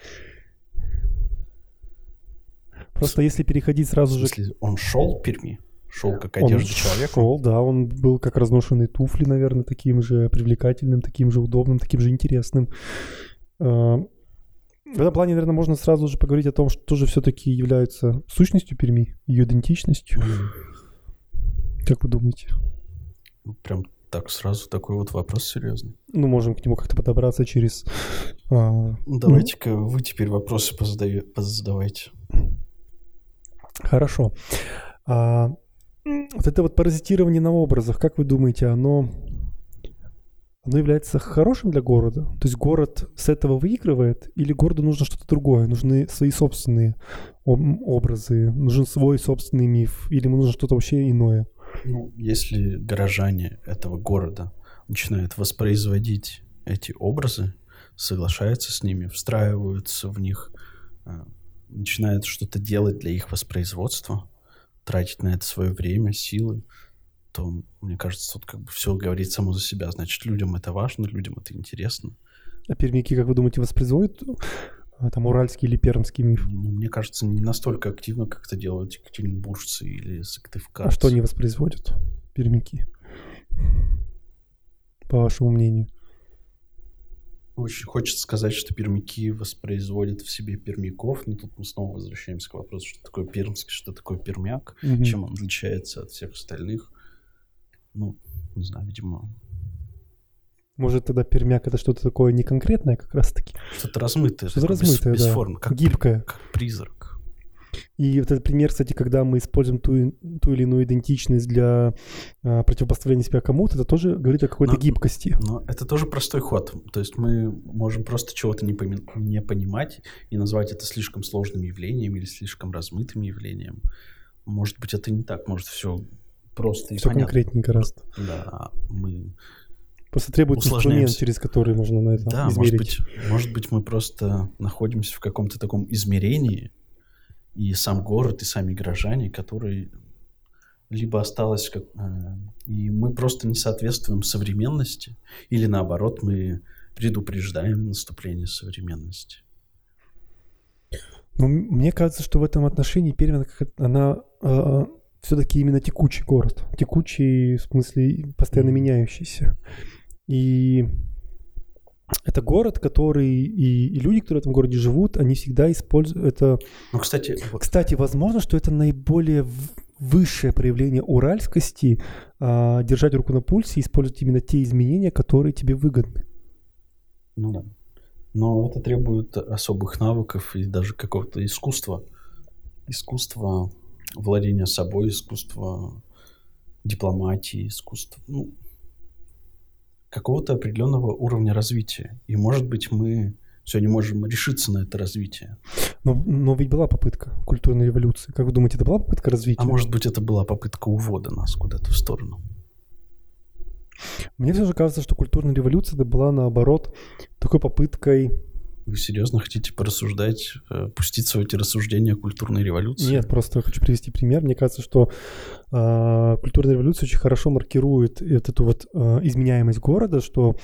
Просто если переходить сразу же... он шел Перми? Шел как Он одежда человека? шел, да, он был как разношенные туфли, наверное, таким же привлекательным, таким же удобным, таким же интересным. В этом плане, наверное, можно сразу же поговорить о том, что же все-таки является сущностью Перми, ее идентичностью. Как вы думаете? ну, Прям так сразу такой вот вопрос серьезный. Ну, можем к нему как-то подобраться через... а, Ну, Давайте-ка вы теперь вопросы позадаю- позадавайте. Хорошо. А, вот это вот паразитирование на образах, как вы думаете, оно, оно является хорошим для города? То есть город с этого выигрывает или городу нужно что-то другое? Нужны свои собственные об- образы, нужен свой собственный миф или ему нужно что-то вообще иное? Ну, если горожане этого города начинают воспроизводить эти образы, соглашаются с ними, встраиваются в них, э, начинают что-то делать для их воспроизводства, тратить на это свое время, силы, то, мне кажется, тут как бы все говорит само за себя. Значит, людям это важно, людям это интересно. А пермяки, как вы думаете, воспроизводят а, там уральский или пермский миф? Ну, мне кажется, не настолько активно, как это делают екатеринбуржцы или сыктывкарцы. А что они воспроизводят, пермяки? По вашему мнению. Очень хочется сказать, что пермяки воспроизводят в себе пермяков, но тут мы снова возвращаемся к вопросу, что такое пермский, что такое пермяк, Мгм. чем он отличается от всех остальных. Ну, не знаю, видимо, Может, тогда пермяк это что-то такое неконкретное как раз-таки? что-то размытое, Что-то размытое, бес- да. бесформенное, как, Гибкое. как призрак. И вот этот пример, кстати, когда мы используем ту, ту или иную идентичность для а, противопоставления себя кому-то, это тоже говорит о какой-то Но- гибкости. Но это тоже простой ход. То есть мы можем просто чего-то не, поми- не понимать и назвать это слишком сложным явлением или слишком размытым явлением. Может быть, это не так, может, все просто и Все понятно. конкретнее гораздо. Да, мы Просто требуется инструмент, через который можно на это Да, может измерить. быть, может быть, мы просто находимся в каком-то таком измерении, и сам город, и сами горожане, которые либо осталось как... э, И мы просто не соответствуем современности, или наоборот, мы предупреждаем наступление современности. Но м- мне кажется, что в этом отношении Пермь, она, она все-таки именно текучий город. Текучий, в смысле, постоянно меняющийся. И это город, который... И, и люди, которые в этом городе живут, они всегда используют это... Ну, кстати, вот Кстати, возможно, что это наиболее высшее проявление уральскости а, держать руку на пульсе и использовать именно те изменения, которые тебе выгодны. Ну да. Но это требует особых навыков и даже какого-то искусства. Искусства владения собой, искусства дипломатии, искусства, ну, какого-то определенного уровня развития. И, может быть, мы все не можем решиться на это развитие. Но, но ведь была попытка культурной революции. Как вы думаете, это была попытка развития? А может быть, это была попытка увода нас куда-то в сторону. Мне все же кажется, что культурная революция это была наоборот такой попыткой. Вы серьезно хотите порассуждать, э, пуститься в эти рассуждения культурной революции? Нет, просто хочу привести пример. Мне кажется, что а, культурная революция очень хорошо маркирует вот эту вот а, изменяемость города, что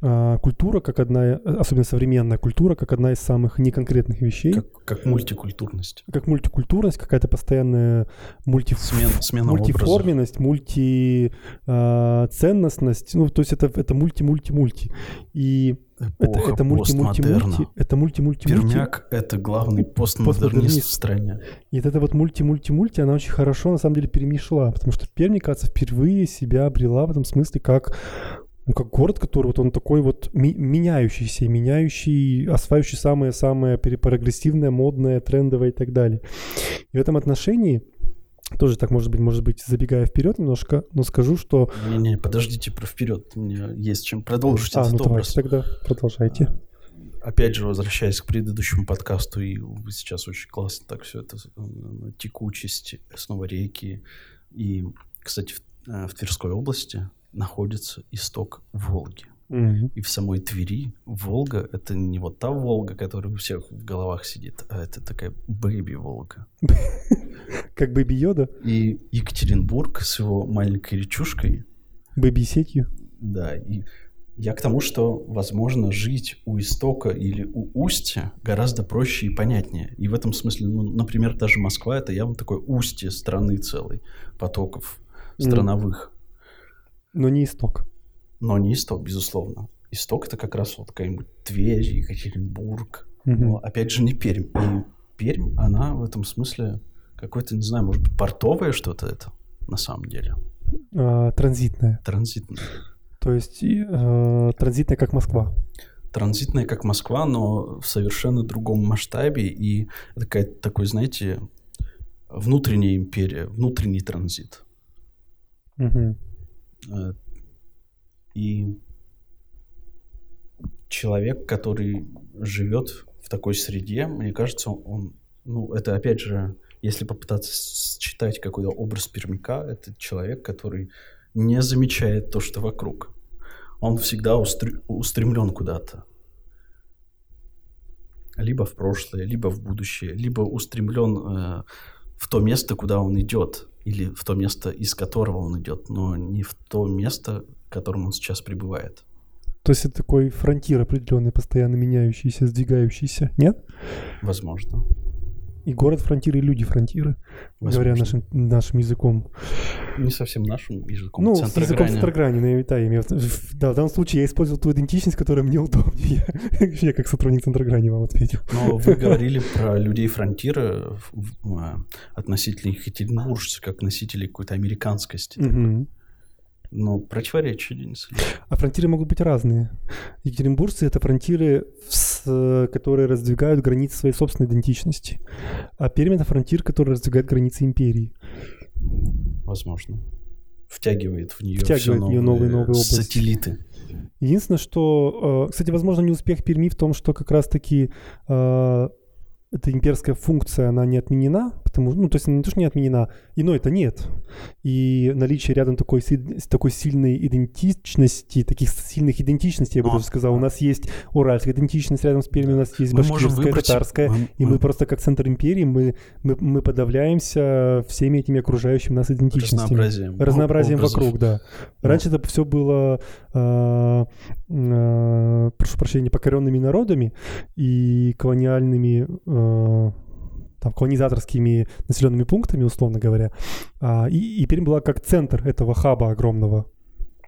а, культура как одна, особенно современная культура, как одна из самых неконкретных вещей, как, Как, как мультикультурность. мультикультурность, какая-то постоянная мультиф... Смена, смена мультиформенность, мультиценностность, ну, то есть это, это мульти-мульти-мульти. И это, Эпоха это мульти-мульти-мульти, постмодерна. это мульти-мульти-мульти. Пермяк — это главный постмодернист Постмодернист. в стране. И вот эта вот мульти-мульти-мульти, она очень хорошо, на самом деле, перемешла, потому что Пермь, мне кажется, впервые себя обрела в этом смысле как ну, как город, который вот он такой вот ми- меняющийся, меняющий, осваивающий самое-самое прогрессивное, модное, трендовое и так далее. И в этом отношении тоже так может быть, может быть, забегая вперед немножко, но скажу, что... Не-не, подождите про вперед, у меня есть чем продолжить а, этот ну образ. тогда продолжайте. Опять же, возвращаясь к предыдущему подкасту, и вы сейчас очень классно так все это, э, текучесть, снова реки. И, кстати, в, э, в Тверской области находится исток Волги. И в самой Твери Волга — это не вот та Волга, которая у всех в головах сидит, а это такая бэйби-Волга. Как Бэби Йода, И Екатеринбург с его маленькой речушкой, Бэби сетью. да, и я к тому, что, возможно, жить у истока или у устья гораздо проще и понятнее. И в этом смысле, ну, например, даже Москва — это явно такое устье страны целой, потоков страновых. Но не исток. Но не исток, безусловно. Исток — это как раз вот какая-нибудь Тверь, Екатеринбург. Но, опять же, не Пермь. И Пермь, она в этом смысле какое-то, не знаю, может быть, портовое что-то это на самом деле. А, транзитная. Транзитное. То есть и, э, транзитная, как Москва. Транзитное, как Москва, но в совершенно другом масштабе. И такая, такой, знаете, внутренняя империя, внутренний транзит. Мгм. И человек, который живет в такой среде, мне кажется, он, ну, это опять же, если попытаться считать какой-то образ пермяка, это человек, который не замечает то, что вокруг. Он всегда устр- устремлен куда-то. Либо в прошлое, либо в будущее, либо устремлен э, в то место, куда он идет, или в то место, из которого он идет, но не в то место, в котором он сейчас пребывает. То есть это такой фронтир определенный, постоянно меняющийся, сдвигающийся. Нет? Возможно. И город фронтиры, и люди фронтиры, говоря Возможно. нашим, нашим языком. Не совсем нашим языком. Ну, с языком грани. центрограни, но я, да, я имею в- в- да, в данном случае я использовал ту идентичность, которая мне удобнее. Я как сотрудник центрограни вам ответил. Но вы говорили про людей фронтира а, относительно екатеринбуржцев, как носителей какой-то американскости. Но противоречия, Денис. А фронтиры могут быть разные. Екатеринбуржцы — это фронтиры, с- которые раздвигают границы своей собственной идентичности. А Пермь — это фронтир, который раздвигает границы империи. Возможно. Втягивает в нее Втягивает все в неё новые- новые области. сателлиты. Единственное, что, э, кстати, возможно, не успех Перми в том, что как раз-таки э, эта имперская функция, она не отменена, потому ну, то есть не то, что не отменена, иной это нет. И наличие рядом такой, такой сильной идентичности, таких сильных идентичностей, я бы Но- даже сказал, у нас есть уральская идентичность рядом с Перми, у нас есть Мы башкирская, выбрать... татарская, мы- и мы мы- просто как центр империи, мы, мы, мы подавляемся всеми этими окружающими нас идентичностями. разнообразием. Разнообразием образов. вокруг, да. Ну. Раньше это все было, э, э, прошу прощения, покоренными народами и колониальными, э, там, колонизаторскими населенными пунктами, условно говоря. А, и, и Пермь была как центр этого хаба огромного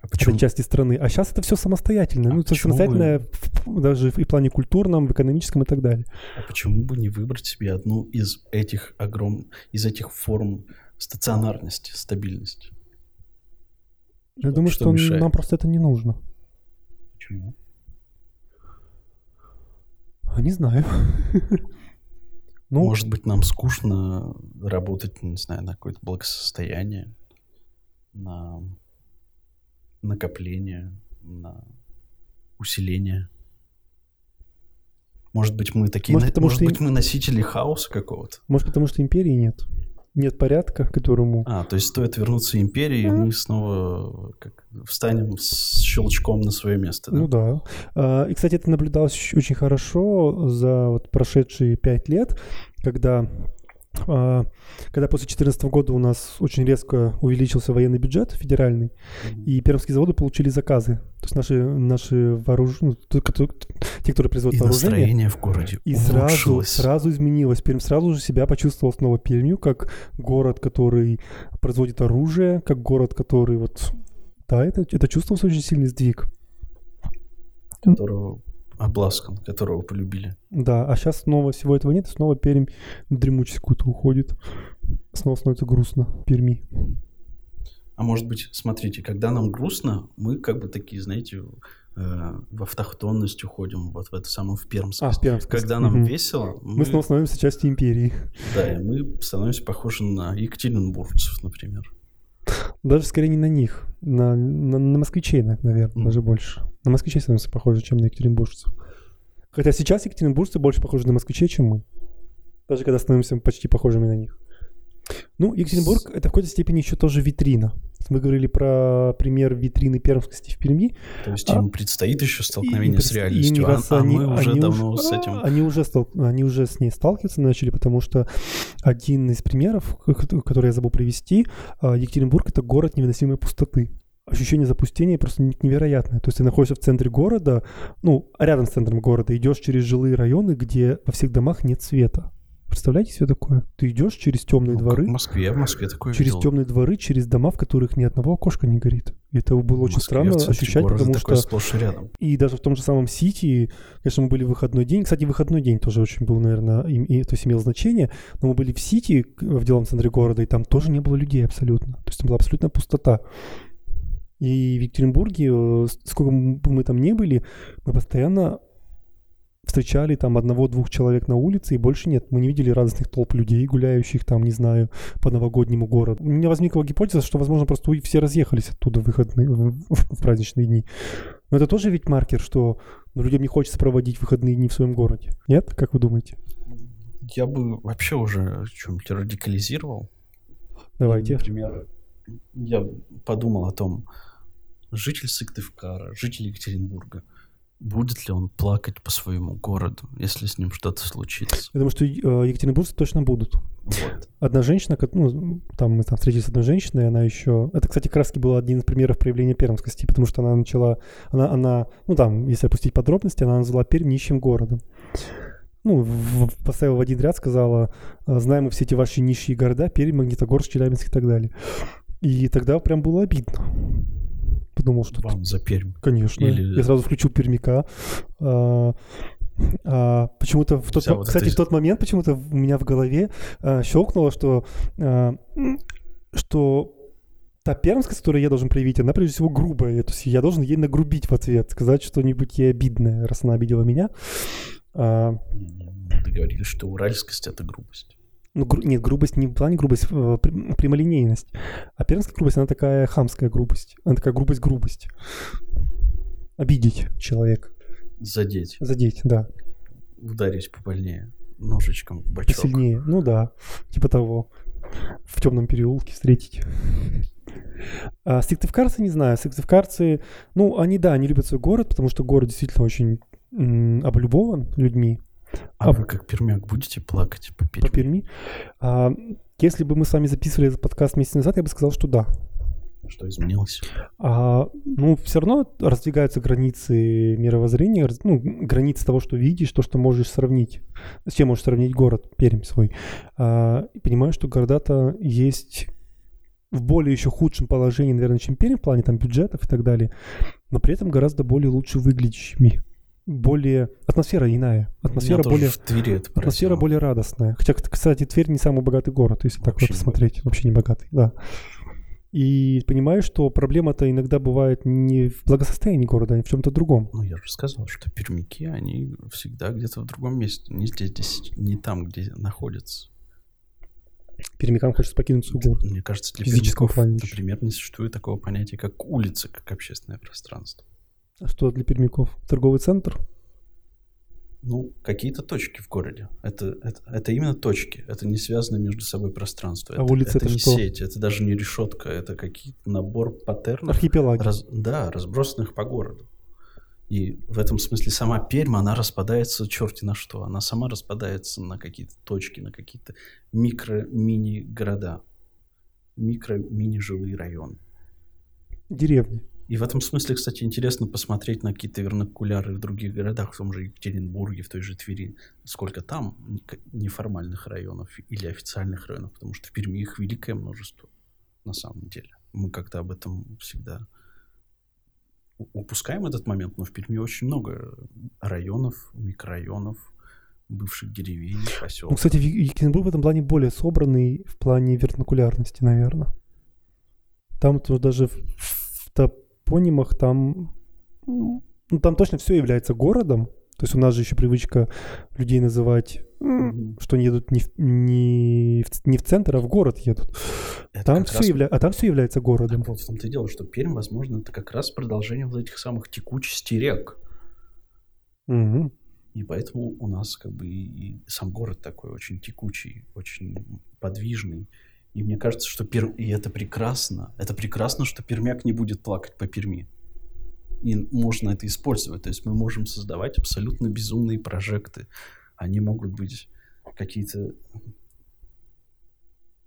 А этой почему? части страны. А сейчас это все самостоятельно. А ну, это самостоятельное в- даже и в плане культурном, в экономическом и так далее. А почему бы не выбрать себе одну из этих огром... из этих форм стационарности, стабильности? Я думаю, что что, мешает? нам просто это не нужно. Почему? А, Не знаю. Ну, Может быть, нам скучно работать, не знаю, на какое-то благосостояние, на накопление, на усиление. Может быть, мы такие, Может, потому может что быть, мы носители хаоса какого-то. может, потому что империи нет. Нет порядка, которому... А, то есть стоит вернуться империи, и мы снова как, встанем с щелчком на свое место. Да? Ну да. А, И, кстати, это наблюдалось очень хорошо за вот прошедшие пять лет, когда, когда после 2014 года у нас очень резко увеличился военный бюджет федеральный, Мгм. и пермские заводы получили заказы. То есть наши, наши вооруженные, те, которые производят И вооружение, настроение в городе и сразу, сразу изменилось. Пермь сразу же себя почувствовал снова Пермью, как город, который производит оружие, как город, который вот... Да, это, это чувствовался очень сильный сдвиг. которого обласкан, которого полюбили. Да, а сейчас снова всего этого нет, снова Пермь в дремучесть какую-то уходит. Снова становится грустно Перми. А может быть, смотрите, когда нам грустно, мы как бы такие, знаете, э, в автохтонность уходим, вот в это самое, в Пермскость. А, в Пермскость. Когда нам Мгм. весело, Мы снова становимся частью империи. да, и мы становимся похожи на екатеринбургцев, например. Даже скорее не на них, на, на, на москвичей, на- наверное, даже больше. На москвичей становимся похожи, чем на екатеринбуржцев. Хотя сейчас екатеринбуржцы больше похожи на москвичей, чем мы. Даже когда становимся почти похожими на них. Ну, Екатеринбург — это в какой-то степени еще тоже витрина. Мы говорили про пример витрины пермскости в Перми. То есть А- им предстоит еще столкновение и с реальностью, а- кажется, а, они- мы уже они давно уж- с этим... Они уже, стал- они уже с ней сталкиваться начали, потому что один из примеров, который я забыл привести, а, Екатеринбург — это город невыносимой пустоты. Ощущение запустения просто не- невероятное. То есть ты находишься в центре города, ну, рядом с центром города, идешь через жилые районы, где во всех домах нет света. Представляете себе такое? Ты идешь через темные Ну, дворы, в Москве, в Москве такое через видел. темные дворы, через дома, в которых ни одного окошка не горит. И это было В очень Москве, странно ощущать, потому что сплошь и рядом. и даже в том же самом Сити, конечно, мы были в выходной день. Кстати, выходной день тоже очень был, наверное, им, и, то есть имел значение. Но мы были в Сити, в деловом центре города, и там тоже не было людей абсолютно. То есть там была абсолютная пустота. И в Екатеринбурге, э, сколько мы там не были, мы постоянно встречали там одного-двух человек на улице, и больше нет. Мы не видели радостных толп людей, гуляющих там, не знаю, по новогоднему городу. У меня возникла гипотеза, что, возможно, просто все разъехались оттуда в выходные, в, праздничные дни. Но это тоже ведь маркер, что ну, людям не хочется проводить выходные дни в своем городе. Нет? Как вы думаете? Я бы вообще уже что-нибудь радикализировал. Давайте. Например, я подумал о том, житель Сыктывкара, житель Екатеринбурга, будет ли он плакать по своему городу, если с ним что-то случится. Я думаю, что э, екатеринбуржцы точно будут. Вот. Одна женщина, ну, там мы там встретились с одной женщиной, она еще... Это, кстати, краски был один из примеров проявления пермскости, потому что она начала... Она, она ну, там, если опустить подробности, она назвала Пермь нищим городом. Ну, в- поставила в один ряд, сказала, «А, знаем мы все эти ваши нищие города, Пермь, Магнитогорск, Челябинск и так далее. И тогда прям было обидно. Подумал, что... Вам за Пермь. Конечно. Или- Я сразу включил пермяка. А, а, почему-то в тот, Вся вот кстати, эта- в тот момент почему-то у меня в голове а, щелкнуло, что, а, что та пермскость, которую я должен проявить, она прежде всего грубая. То есть я должен ей нагрубить в ответ, сказать что-нибудь ей обидное, раз она обидела меня. А, Мы договорились, что уральскость — это грубость. Ну, гру- нет, грубость не в плане грубость, э, при- прямолинейность. А пермская грубость, она такая хамская грубость. Она такая грубость-грубость. Обидеть человека. Задеть, Задеть, да. ударить побольнее, ножичком в бочок. Посильнее. Ну да, типа того. В темном переулке встретить. А сыктывкарцы не знаю. Сыктывкарцы, ну, они, да, они любят свой город, потому что город действительно очень облюбован людьми А А- вы как пермяк будете плакать по Перми? по Перми. А, если бы мы с вами записывали этот подкаст месяц назад, я бы сказал, что да. Что изменилось? А, ну, все равно раздвигаются границы мировоззрения, ну, границы того, что видишь, то, что можешь сравнить. С чем можешь сравнить город, Пермь свой. А, и понимаю, что города-то есть в более еще худшем положении, наверное, чем Пермь, в плане там бюджетов и так далее, но при этом гораздо более лучше выглядящими. Более... Атмосфера иная. Атмосфера более... в Твери это Атмосфера более радостная. Хотя, кстати, Тверь не самый богатый город, если так Вообще вот не посмотреть. Вообще не богатый, да. И понимаю, что проблема-то иногда бывает не в благосостоянии города, а в чем-то другом. Ну, я же сказал, что пермяки, они всегда где-то в другом месте. Не здесь, здесь, не там, где находятся. Пермякам хочется покинуть свой город. Мне кажется, для пермяков, плане например, не существует такого понятия, как улица, как общественное пространство. А что для пермяков? Торговый центр? Ну, какие-то точки в городе. Это, это, это именно точки. Это не связанное между собой пространство. А это, улица это не что? сеть, это даже не решетка, это какие-то набор паттернов, Архипелаг. раз- да, разбросанных по городу. И в этом смысле сама Пермь, она распадается черти на что. Она сама распадается на какие-то точки, на какие-то микро-мини-города, микро-мини-жилые районы. Деревни. И в этом смысле, кстати, интересно посмотреть на какие-то вернокуляры в других городах, в том же Екатеринбурге, в той же Твери, сколько там неформальных районов или официальных районов, потому что в Перми их великое множество на самом деле. Мы как-то об этом всегда упускаем этот момент, но в Перми очень много районов, микрорайонов, бывших деревень, Ну, поселков. кстати, Е- Екатеринбург в этом плане более собранный в плане вернокулярности, наверное. Там то даже топонимах там, ну, там точно все является городом. То есть у нас же еще привычка людей называть, Мгм. что они едут не в, не в, не в центр, а в город едут. Это Там все раз- явля... А там все является городом. Так вот в том-то и дело, что Пермь, возможно, это как раз продолжение вот этих самых текучестей рек. Мгм. И поэтому у нас как бы и, и сам город такой очень текучий, очень подвижный. И мне кажется, что Пермь... И это прекрасно. Это прекрасно, что пермяк не будет плакать по Перми. И можно это использовать. То есть мы можем создавать абсолютно безумные прожекты. Они могут быть какие-то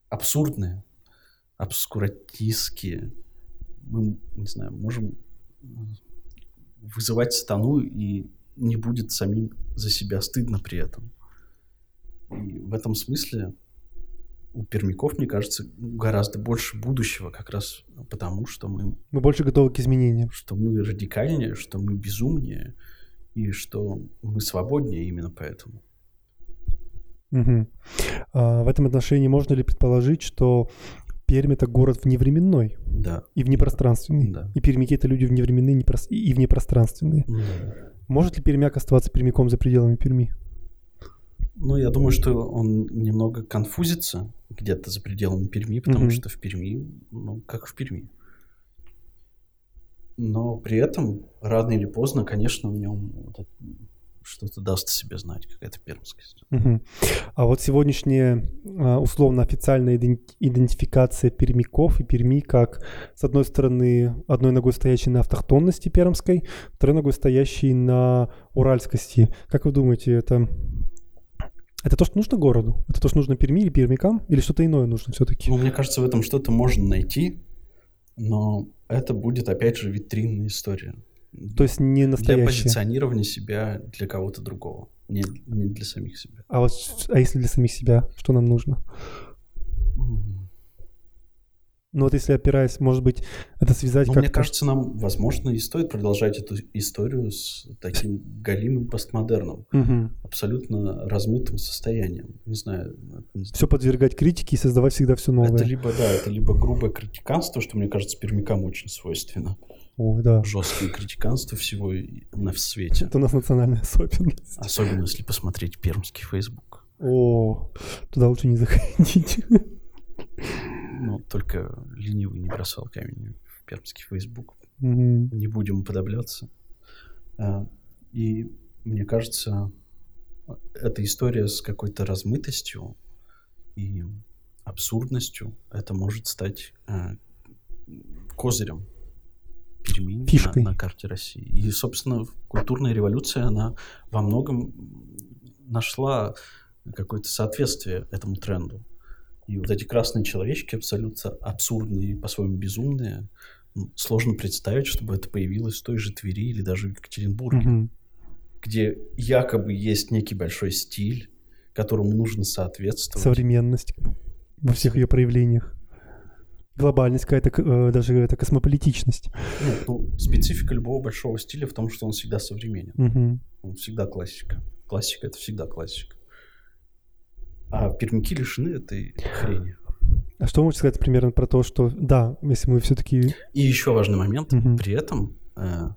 абсурдные, обскуратистские. Мы, не знаю, можем вызывать сатану и не будет самим за себя стыдно при этом. И в этом смысле у пермяков, мне кажется, гораздо больше будущего, как раз потому, что мы, Мы больше готовы к изменениям. что мы радикальнее, что мы безумнее, и что мы свободнее именно поэтому. Мгм. А, в этом отношении можно ли предположить, что Пермь это город вневременной Да. и внепространственный? Да. И пермяки это люди вневременные непрос- и внепространственные. Да. Может ли пермяк оставаться пермяком за пределами Перми? Ну, я думаю, что он немного конфузится где-то за пределами Перми, потому Мгм. что в Перми, ну, как в Перми. Но при этом, рано или поздно, конечно, в нем вот что-то даст о себе знать, какая-то пермскость. Мгм. А вот сегодняшняя а, условно официальная иден- идентификация пермяков и Перми как, с одной стороны, одной ногой стоящей на автохтонности пермской, второй ногой стоящей на уральскости. Как вы думаете, это, это то, что нужно городу? Это то, что нужно Перми или пермякам? Или что-то иное нужно все-таки? Ну, мне кажется, в этом что-то можно найти, но это будет, опять же, витринная история. То есть не Для настоящее. позиционирования себя для кого-то другого, не, не для самих себя. А вот а если для самих себя, что нам нужно? М. Ну вот если опираясь, может быть, это связать Ну, как мне кажется, нам, возможно, и стоит продолжать эту историю с таким галимым постмодерном, абсолютно размытым состоянием. Не знаю. не знаю. Все подвергать критике и создавать всегда все новое. Это либо, да, это либо грубое критиканство, что, мне кажется, пермякам очень свойственно. Ой, да. Жесткое критиканство всего на свете. Это у нас национальная особенность. Особенно, если посмотреть пермский Facebook. О, туда лучше не заходить. Ну, только ленивый не бросал камень в пермский Facebook. Мгм. не будем уподобляться. А, И мне кажется, эта история с какой-то размытостью и абсурдностью, это может стать а, козырем Перми на-. На, карте России. И, собственно, культурная революция, она во многом нашла какое-то соответствие этому тренду. И вот эти красные человечки абсолютно абсурдные по-своему безумные, сложно представить, чтобы это появилось в той же Твери или даже в Екатеринбурге, Мгм. где якобы есть некий большой стиль, которому нужно соответствовать. Современность во всех ее проявлениях. Глобальность какая-то, э, даже это космополитичность. Нет, ну, специфика любого большого стиля в том, что он всегда современен. Мгм. Он всегда классика. Классика — это всегда классика. А пермяки лишены этой хрени. А что можете сказать примерно про то, что, да, если мы все-таки... И еще важный момент. Мгм. При этом э,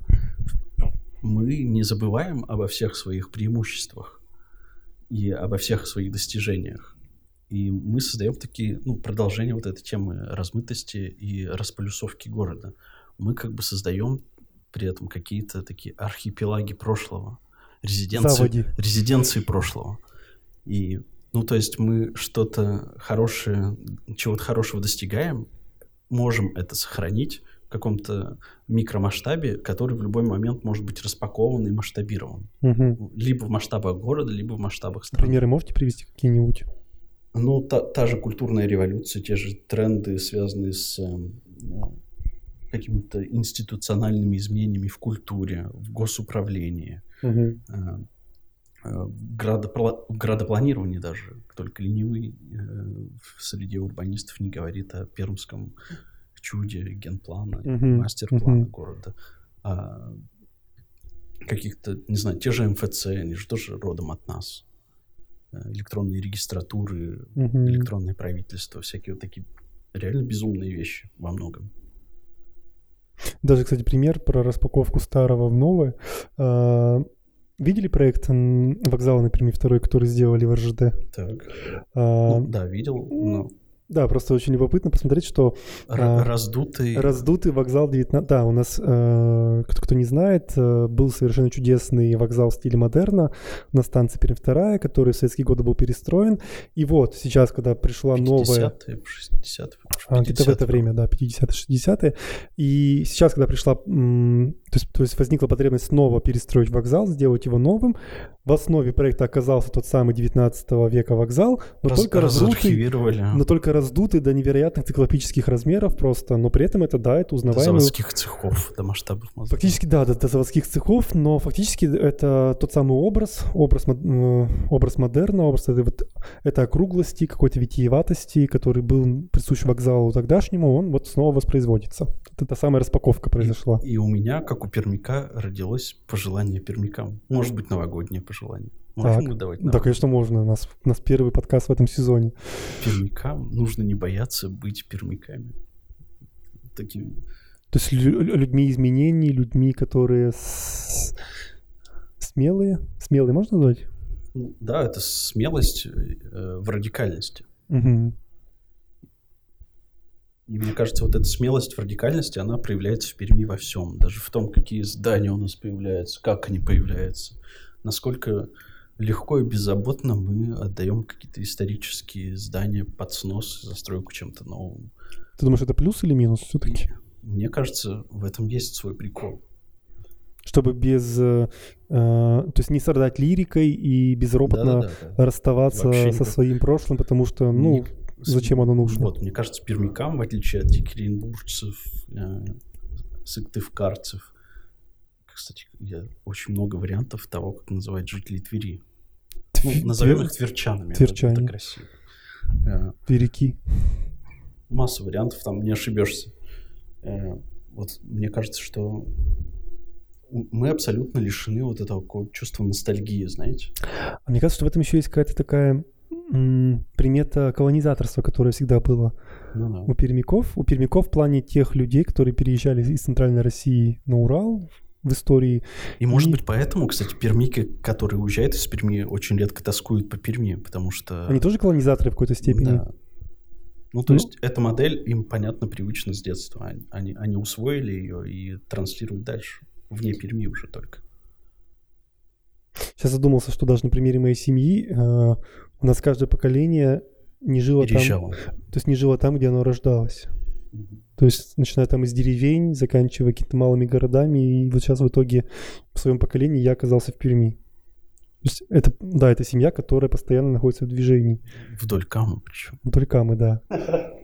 мы не забываем обо всех своих преимуществах и обо всех своих достижениях. И мы создаем такие, ну, продолжение вот этой темы размытости и располюсовки города. Мы как бы создаем при этом какие-то такие архипелаги прошлого, резиденции, Заводи. резиденции прошлого. И, ну, то есть мы что-то хорошее, чего-то хорошего достигаем, можем это сохранить в каком-то микромасштабе, который в любой момент может быть распакован и масштабирован. Мгм. Либо в масштабах города, либо в масштабах страны. Примеры можете привести какие-нибудь? Ну, та, та же культурная революция, те же тренды, связанные с ну, какими-то институциональными изменениями в культуре, в госуправлении, Мгм. Э, градопла- в градопланировании даже. Только ленивый э, в среде урбанистов не говорит о пермском чуде генплана, Мгм, мастер-плана мгм. города. А каких-то, не знаю, те же МФЦ, они же тоже родом от нас. Э, Электронные регистратуры, Мгм. электронное правительство, всякие вот такие реально безумные вещи во многом. Даже, кстати, пример про распаковку старого в новое. Видели проект вокзала на Перми второй, который сделали в РЖД? Так. А, Ну, да, видел. но Да, просто очень любопытно посмотреть, что р- а, раздутый... раздутый вокзал 19... Да, у нас, э, кто, кто не знает, э, был совершенно чудесный вокзал в стиле модерна на станции Пермь вторая, который в советские годы был перестроен. И вот сейчас, когда пришла новая... 50-е, 60-е. А, где-то в это время, да, 50-е, 60-е. И сейчас, когда пришла, то есть, то есть возникла потребность снова перестроить вокзал, сделать его новым, в основе проекта оказался тот самый 19 века вокзал, но Раз- только разархивировали. но только раздутый до невероятных циклопических размеров просто, но при этом это, да, это До узнаваемый... заводских цехов, до масштабов мозгов. Фактически, да, до, до заводских цехов, но фактически это тот самый образ, образ, э, образ модерна, образ этой вот, этой округлости, какой-то витиеватости, который был присущ вокзалу тогдашнему, он вот снова воспроизводится. Это та самая распаковка произошла. И у меня, как у пермяка, родилось пожелание пермякам. Может быть, новогоднее пожелание. Можем Так. давать Да, конечно, можно. У нас, у нас первый подкаст в этом сезоне. пермякам? Нужно не бояться быть пермяками. Такими... То есть лю- лю- людьми изменений, людьми, которые с- смелые. Смелые можно назвать? Ну, да, это смелость э, в радикальности. Мгм. И мне кажется, вот эта смелость в радикальности, она проявляется в Перми во всем. Даже в том, какие здания у нас появляются, как они появляются. Насколько легко и беззаботно мы отдаем какие-то исторические здания под снос, застройку чем-то новым. Ты думаешь, это плюс или минус все-таки? Мне кажется, в этом есть свой прикол. Чтобы без... э, э, то есть не страдать лирикой и безропотно Да-да-да. расставаться Вообще со своим прошлым, потому что, ну, Мне- зачем оно нужно? Вот, мне кажется, пермякам, в отличие от екатеринбуржцев, э, сыктывкарцев, кстати, я очень много вариантов того, как называть жителей Твери. Ну, Твер- назовем их тверчанами. Тверчане. Это красиво. Э, Тверики. Масса вариантов, там не ошибешься. Э, Вот мне кажется, что мы абсолютно лишены вот этого чувства ностальгии, знаете? А мне кажется, что в этом еще есть какая-то такая примета колонизаторства, которая всегда была Ну да. у пермяков. У пермяков в плане тех людей, которые переезжали из Центральной России на Урал в истории. И может И- быть поэтому, кстати, пермики, которые уезжают из Перми, очень редко тоскуют по Перми, потому что... Они тоже колонизаторы в какой-то степени. Да. Ну, то Ну. есть эта модель им, понятно, привычна с детства. Они, они, они усвоили ее и транслируют дальше. Вне Перми уже только. Сейчас задумался, что даже на примере моей семьи э, у нас каждое поколение не жило там, Переезжало. то есть не жило там, где оно рождалось. Мгм. То есть начиная там из деревень, заканчивая какими-то малыми городами, и вот сейчас в итоге в своем поколении я оказался в Перми. То есть это, да, это семья, которая постоянно находится в движении. Вдоль Камы причем. Ну, Только мы, да.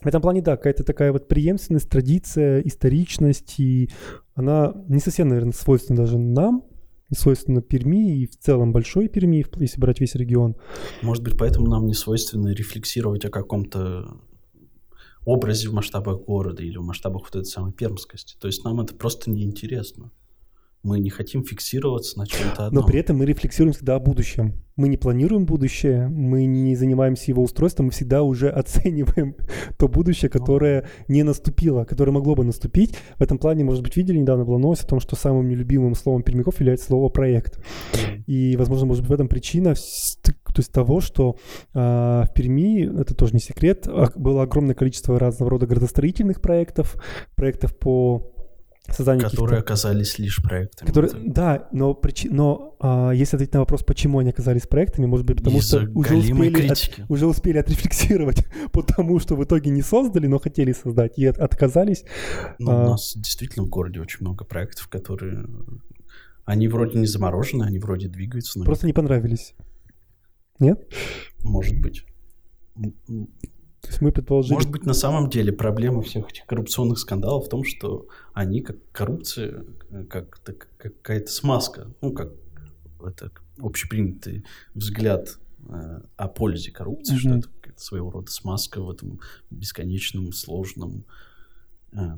В этом плане, да, какая-то такая вот преемственность, традиция, историчность, и она не совсем, наверное, свойственна даже нам, не свойственна Перми и в целом большой Перми, если брать весь регион. Может быть, поэтому нам не свойственно рефлексировать о каком-то образе в масштабах города или в масштабах вот этой самой пермскости. То есть нам это просто неинтересно. Мы не хотим фиксироваться на чем-то одном. Но при этом мы рефлексируем всегда о будущем. Мы не планируем будущее, мы не занимаемся его устройством, мы всегда уже оцениваем то будущее, которое не наступило, которое могло бы наступить. В этом плане, может быть, видели, недавно была новость о том, что самым нелюбимым словом пермяков является слово «проект». И, возможно, может быть, в этом причина то есть того, что а, в Перми, это тоже не секрет, было огромное количество разного рода градостроительных проектов, проектов по каких-то Которые оказались лишь проектами. Которые, да, но, причи- но а, если ответить на вопрос, почему они оказались проектами, может быть, потому из-за что уже успели, от- уже успели отрефлексировать по тому, что в итоге не создали, но хотели создать, и от- отказались. Ну, А. у нас действительно в городе очень много проектов, которые... Они вроде не заморожены, они вроде двигаются, но Просто не понравились. Нет? может быть. Есть мы предположили... Может быть, на самом деле проблема всех этих коррупционных скандалов в том, что они, как коррупция, как так- какая-то смазка, ну, как это общепринятый взгляд э, о пользе коррупции, что Мгм. это какая-то своего рода смазка в этом бесконечном, сложном, э,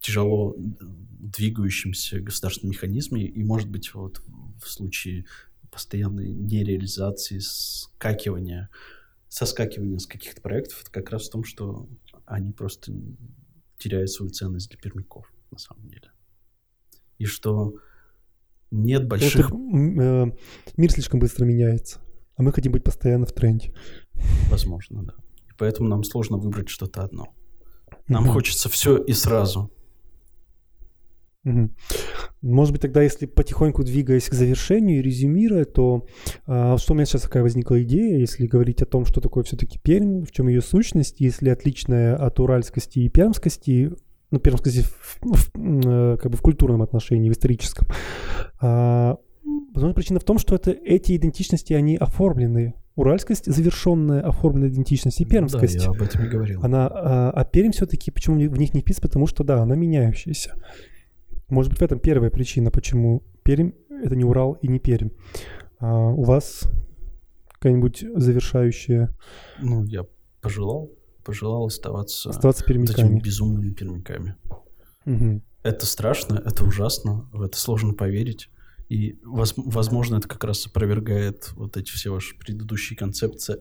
тяжело двигающемся государственном механизме. И, может быть, вот в случае постоянной нереализации, скакивания, соскакивания с каких-то проектов, это как раз в том, что они просто теряет свою ценность для пермяков, на самом деле. И что нет больших... М, э, мир слишком быстро меняется, а мы хотим быть постоянно в тренде. Возможно, да. И поэтому нам сложно выбрать что-то одно. Нам Мгм. хочется все и сразу. Может быть, тогда, если потихоньку двигаясь к завершению и резюмируя, то а, что у меня сейчас такая возникла идея, если говорить о том, что такое все-таки Пермь, в чем ее сущность, если отличная от уральскости и пермскости, ну, пермскости в, в, м, э, как бы в культурном отношении, в историческом. А, возможно, причина в том, что это, эти идентичности, они оформлены. Уральскость завершенная, оформленная идентичность, и пермскость. Да, я об этом и говорил. Она, а, а Пермь все-таки, почему в них не вписано? Потому что, да, она меняющаяся. Может быть, в этом первая причина, почему Пермь — это не Урал и не Пермь. А у вас какая-нибудь завершающая Ну, я пожелал, пожелал оставаться оставаться пермяками? безумными пермяками. Мгм. Это страшно, это ужасно, в это сложно поверить. И, воз- возможно, это как раз опровергает вот эти все ваши предыдущие концепции,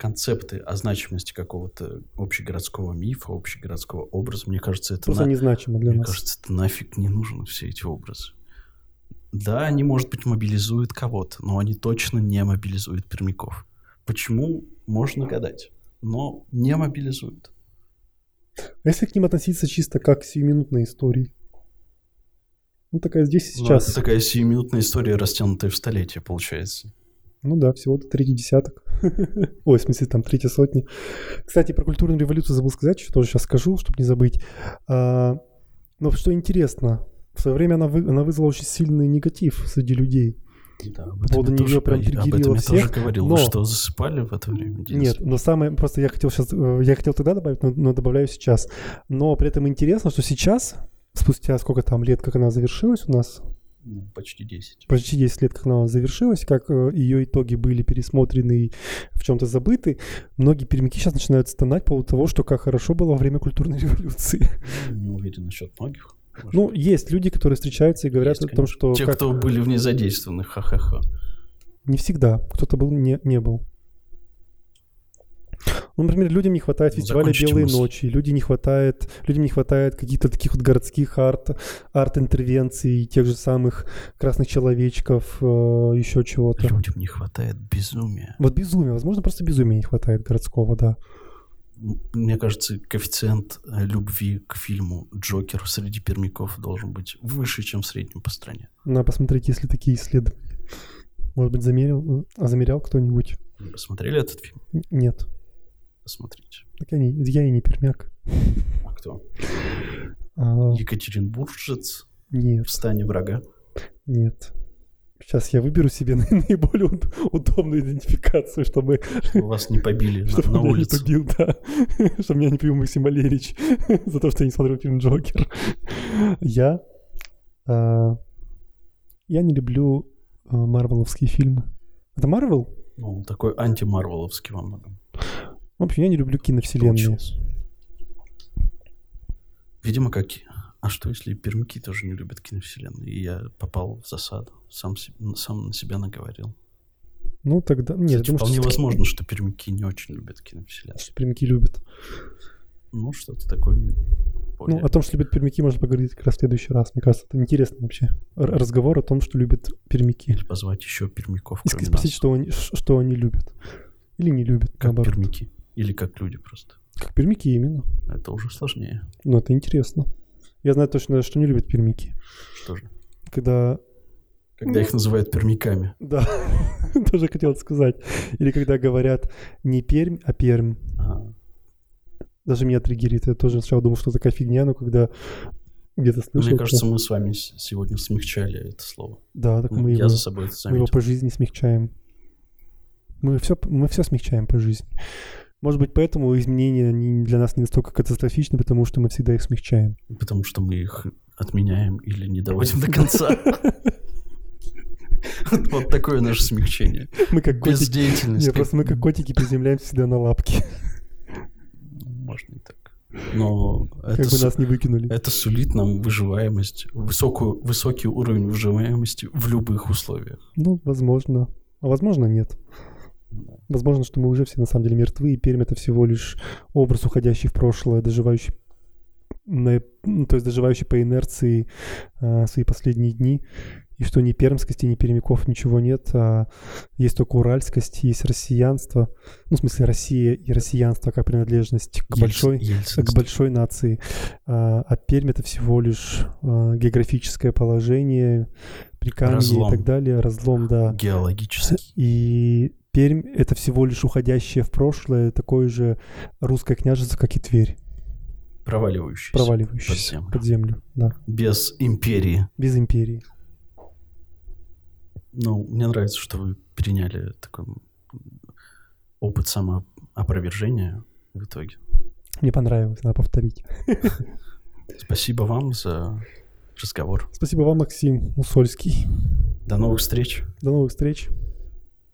концепты о значимости какого-то общегородского мифа, общегородского образа. Мне кажется, это, Просто на- незначимо для мне нас. кажется, это нафиг не нужно, все эти образы. Да, они, может быть, мобилизуют кого-то, но они точно не мобилизуют пермяков. Почему, можно гадать, но не мобилизуют. А если к ним относиться чисто как к сиюминутной истории? Ну, такая здесь и Ну, сейчас. это такая сиюминутная история, растянутая в столетие, получается. Ну да, всего-то третий десяток. Ой, в смысле, там третья сотня. Кстати, про культурную революцию забыл сказать, что тоже сейчас скажу, чтобы не забыть. А, но что интересно, в свое время она, вы- она вызвала очень сильный негатив среди людей. Да, об этом неё тоже, прям триггерило я тоже всех, говорил. но- Вы что, засыпали в это время? Денис? Нет, но самое, просто я хотел сейчас, э, я хотел тогда добавить, но, но добавляю сейчас. Но при этом интересно, что сейчас, спустя сколько там лет, как она завершилась у нас, почти 10. почти 10 лет, как она завершилась, как э, ее итоги были пересмотрены и в чем-то забыты, многие пермяки сейчас начинают стонать по поводу того, что как хорошо было во время культурной революции. Ну, Не уверен насчет многих. Может, Ну, есть люди, которые встречаются и говорят есть, о том, конечно. что Те, как- кто были в ней задействованы, ха-ха-ха. не всегда кто-то был, не, не был. Ну, например, людям не хватает фестиваля Закончите «Белые мысль. ночи», люди не хватает, людям не хватает каких-то таких вот городских арт, арт-интервенций, тех же самых красных человечков, э, еще чего-то. Людям не хватает безумия. Вот безумие, возможно, просто безумия не хватает городского, да. Мне кажется, коэффициент э, любви к фильму «Джокер» среди пермяков должен быть выше, чем в среднем по стране. Надо посмотреть, если такие исследования. Может быть, замерил, а замерял кто-нибудь? Вы посмотрели этот фильм? Нет. Посмотрите. Так я, не, я и не пермяк. А кто? А, Екатеринбуржец нет, в стане врага. нет. Сейчас я выберу себе наиболее уд- удобную идентификацию, чтобы, Чтобы вас не побили на- чтобы на меня не улице. побил, да. чтобы меня не побил Максим Валерьевич за то, что я не смотрел фильм «Джокер». Я... а, я не люблю а, марвеловские фильмы. Это Марвел? Ну, такой антимарвеловский во многом. В общем, я не люблю киновселенные. Видимо, как... А что, если пермяки тоже не любят киновселенную? И я попал в засаду. Сам, сам на себя наговорил. Ну, тогда... Нет, Кстати, думаю, вполне что, возможно, что пермяки не очень любят киновселенную. что пермяки любят. Ну, что-то такое. Ну, более- о том, что любят пермяки, можно поговорить как раз в следующий раз. Мне кажется, это интересно вообще. Р- разговор о том, что любят пермяки. Или позвать еще пермяков, И спросить, нас. что они, что они любят. Или не любят, Как наоборот. пермяки. Или как люди просто. Как пермяки именно. Это уже сложнее. Но это интересно. Я знаю точно, что не любят пермяки. Что же? Когда... Когда их называют пермяками. Да, тоже хотел сказать. Или когда говорят не Пермь, а Пермь. А, Даже меня триггерит. Я тоже сначала думал, что такая фигня, но когда где-то слышал... Мне кажется, мы с вами сегодня смягчали это слово. Да, так Ну, мы Я его... за собой это Мы его заметил. по жизни смягчаем. Мы все, мы все смягчаем по жизни. Может быть, поэтому изменения они для нас не настолько катастрофичны, потому что мы всегда их смягчаем. Потому что мы их отменяем или не доводим до конца. Вот такое наше смягчение. Мы как котики... Бездеятельность. Не, просто мы как котики приземляемся всегда на лапки, Можно и так. Но как это, бы нас не выкинули. это сулит нам выживаемость, высокую, высокий уровень выживаемости в любых условиях. Ну, возможно. А возможно, нет. Возможно, что мы уже все на самом деле мертвы, и Пермь — это всего лишь образ, уходящий в прошлое, доживающий на, ну, то есть доживающий по инерции а, свои последние дни, и что ни пермскости, ни перемяков ничего нет, а есть только уральскость, есть россиянство, ну, в смысле Россия и россиянство как принадлежность к Ельц- большой, ельцинство. к большой нации. А, а Пермь — это всего лишь а, географическое положение, Прикамье Разлом. и так далее, разлом, да. Геологический. И Пермь — это всего лишь уходящее в прошлое такое же русское княжество, как и Тверь, Проваливающийся. проваливающееся под землю. под землю, да, Без империи. без империи. Ну, мне нравится, что вы переняли такой опыт самоопровержения в итоге. Мне понравилось, надо повторить. Спасибо вам за разговор. Спасибо вам, Максим Усольский. До новых встреч. До новых встреч.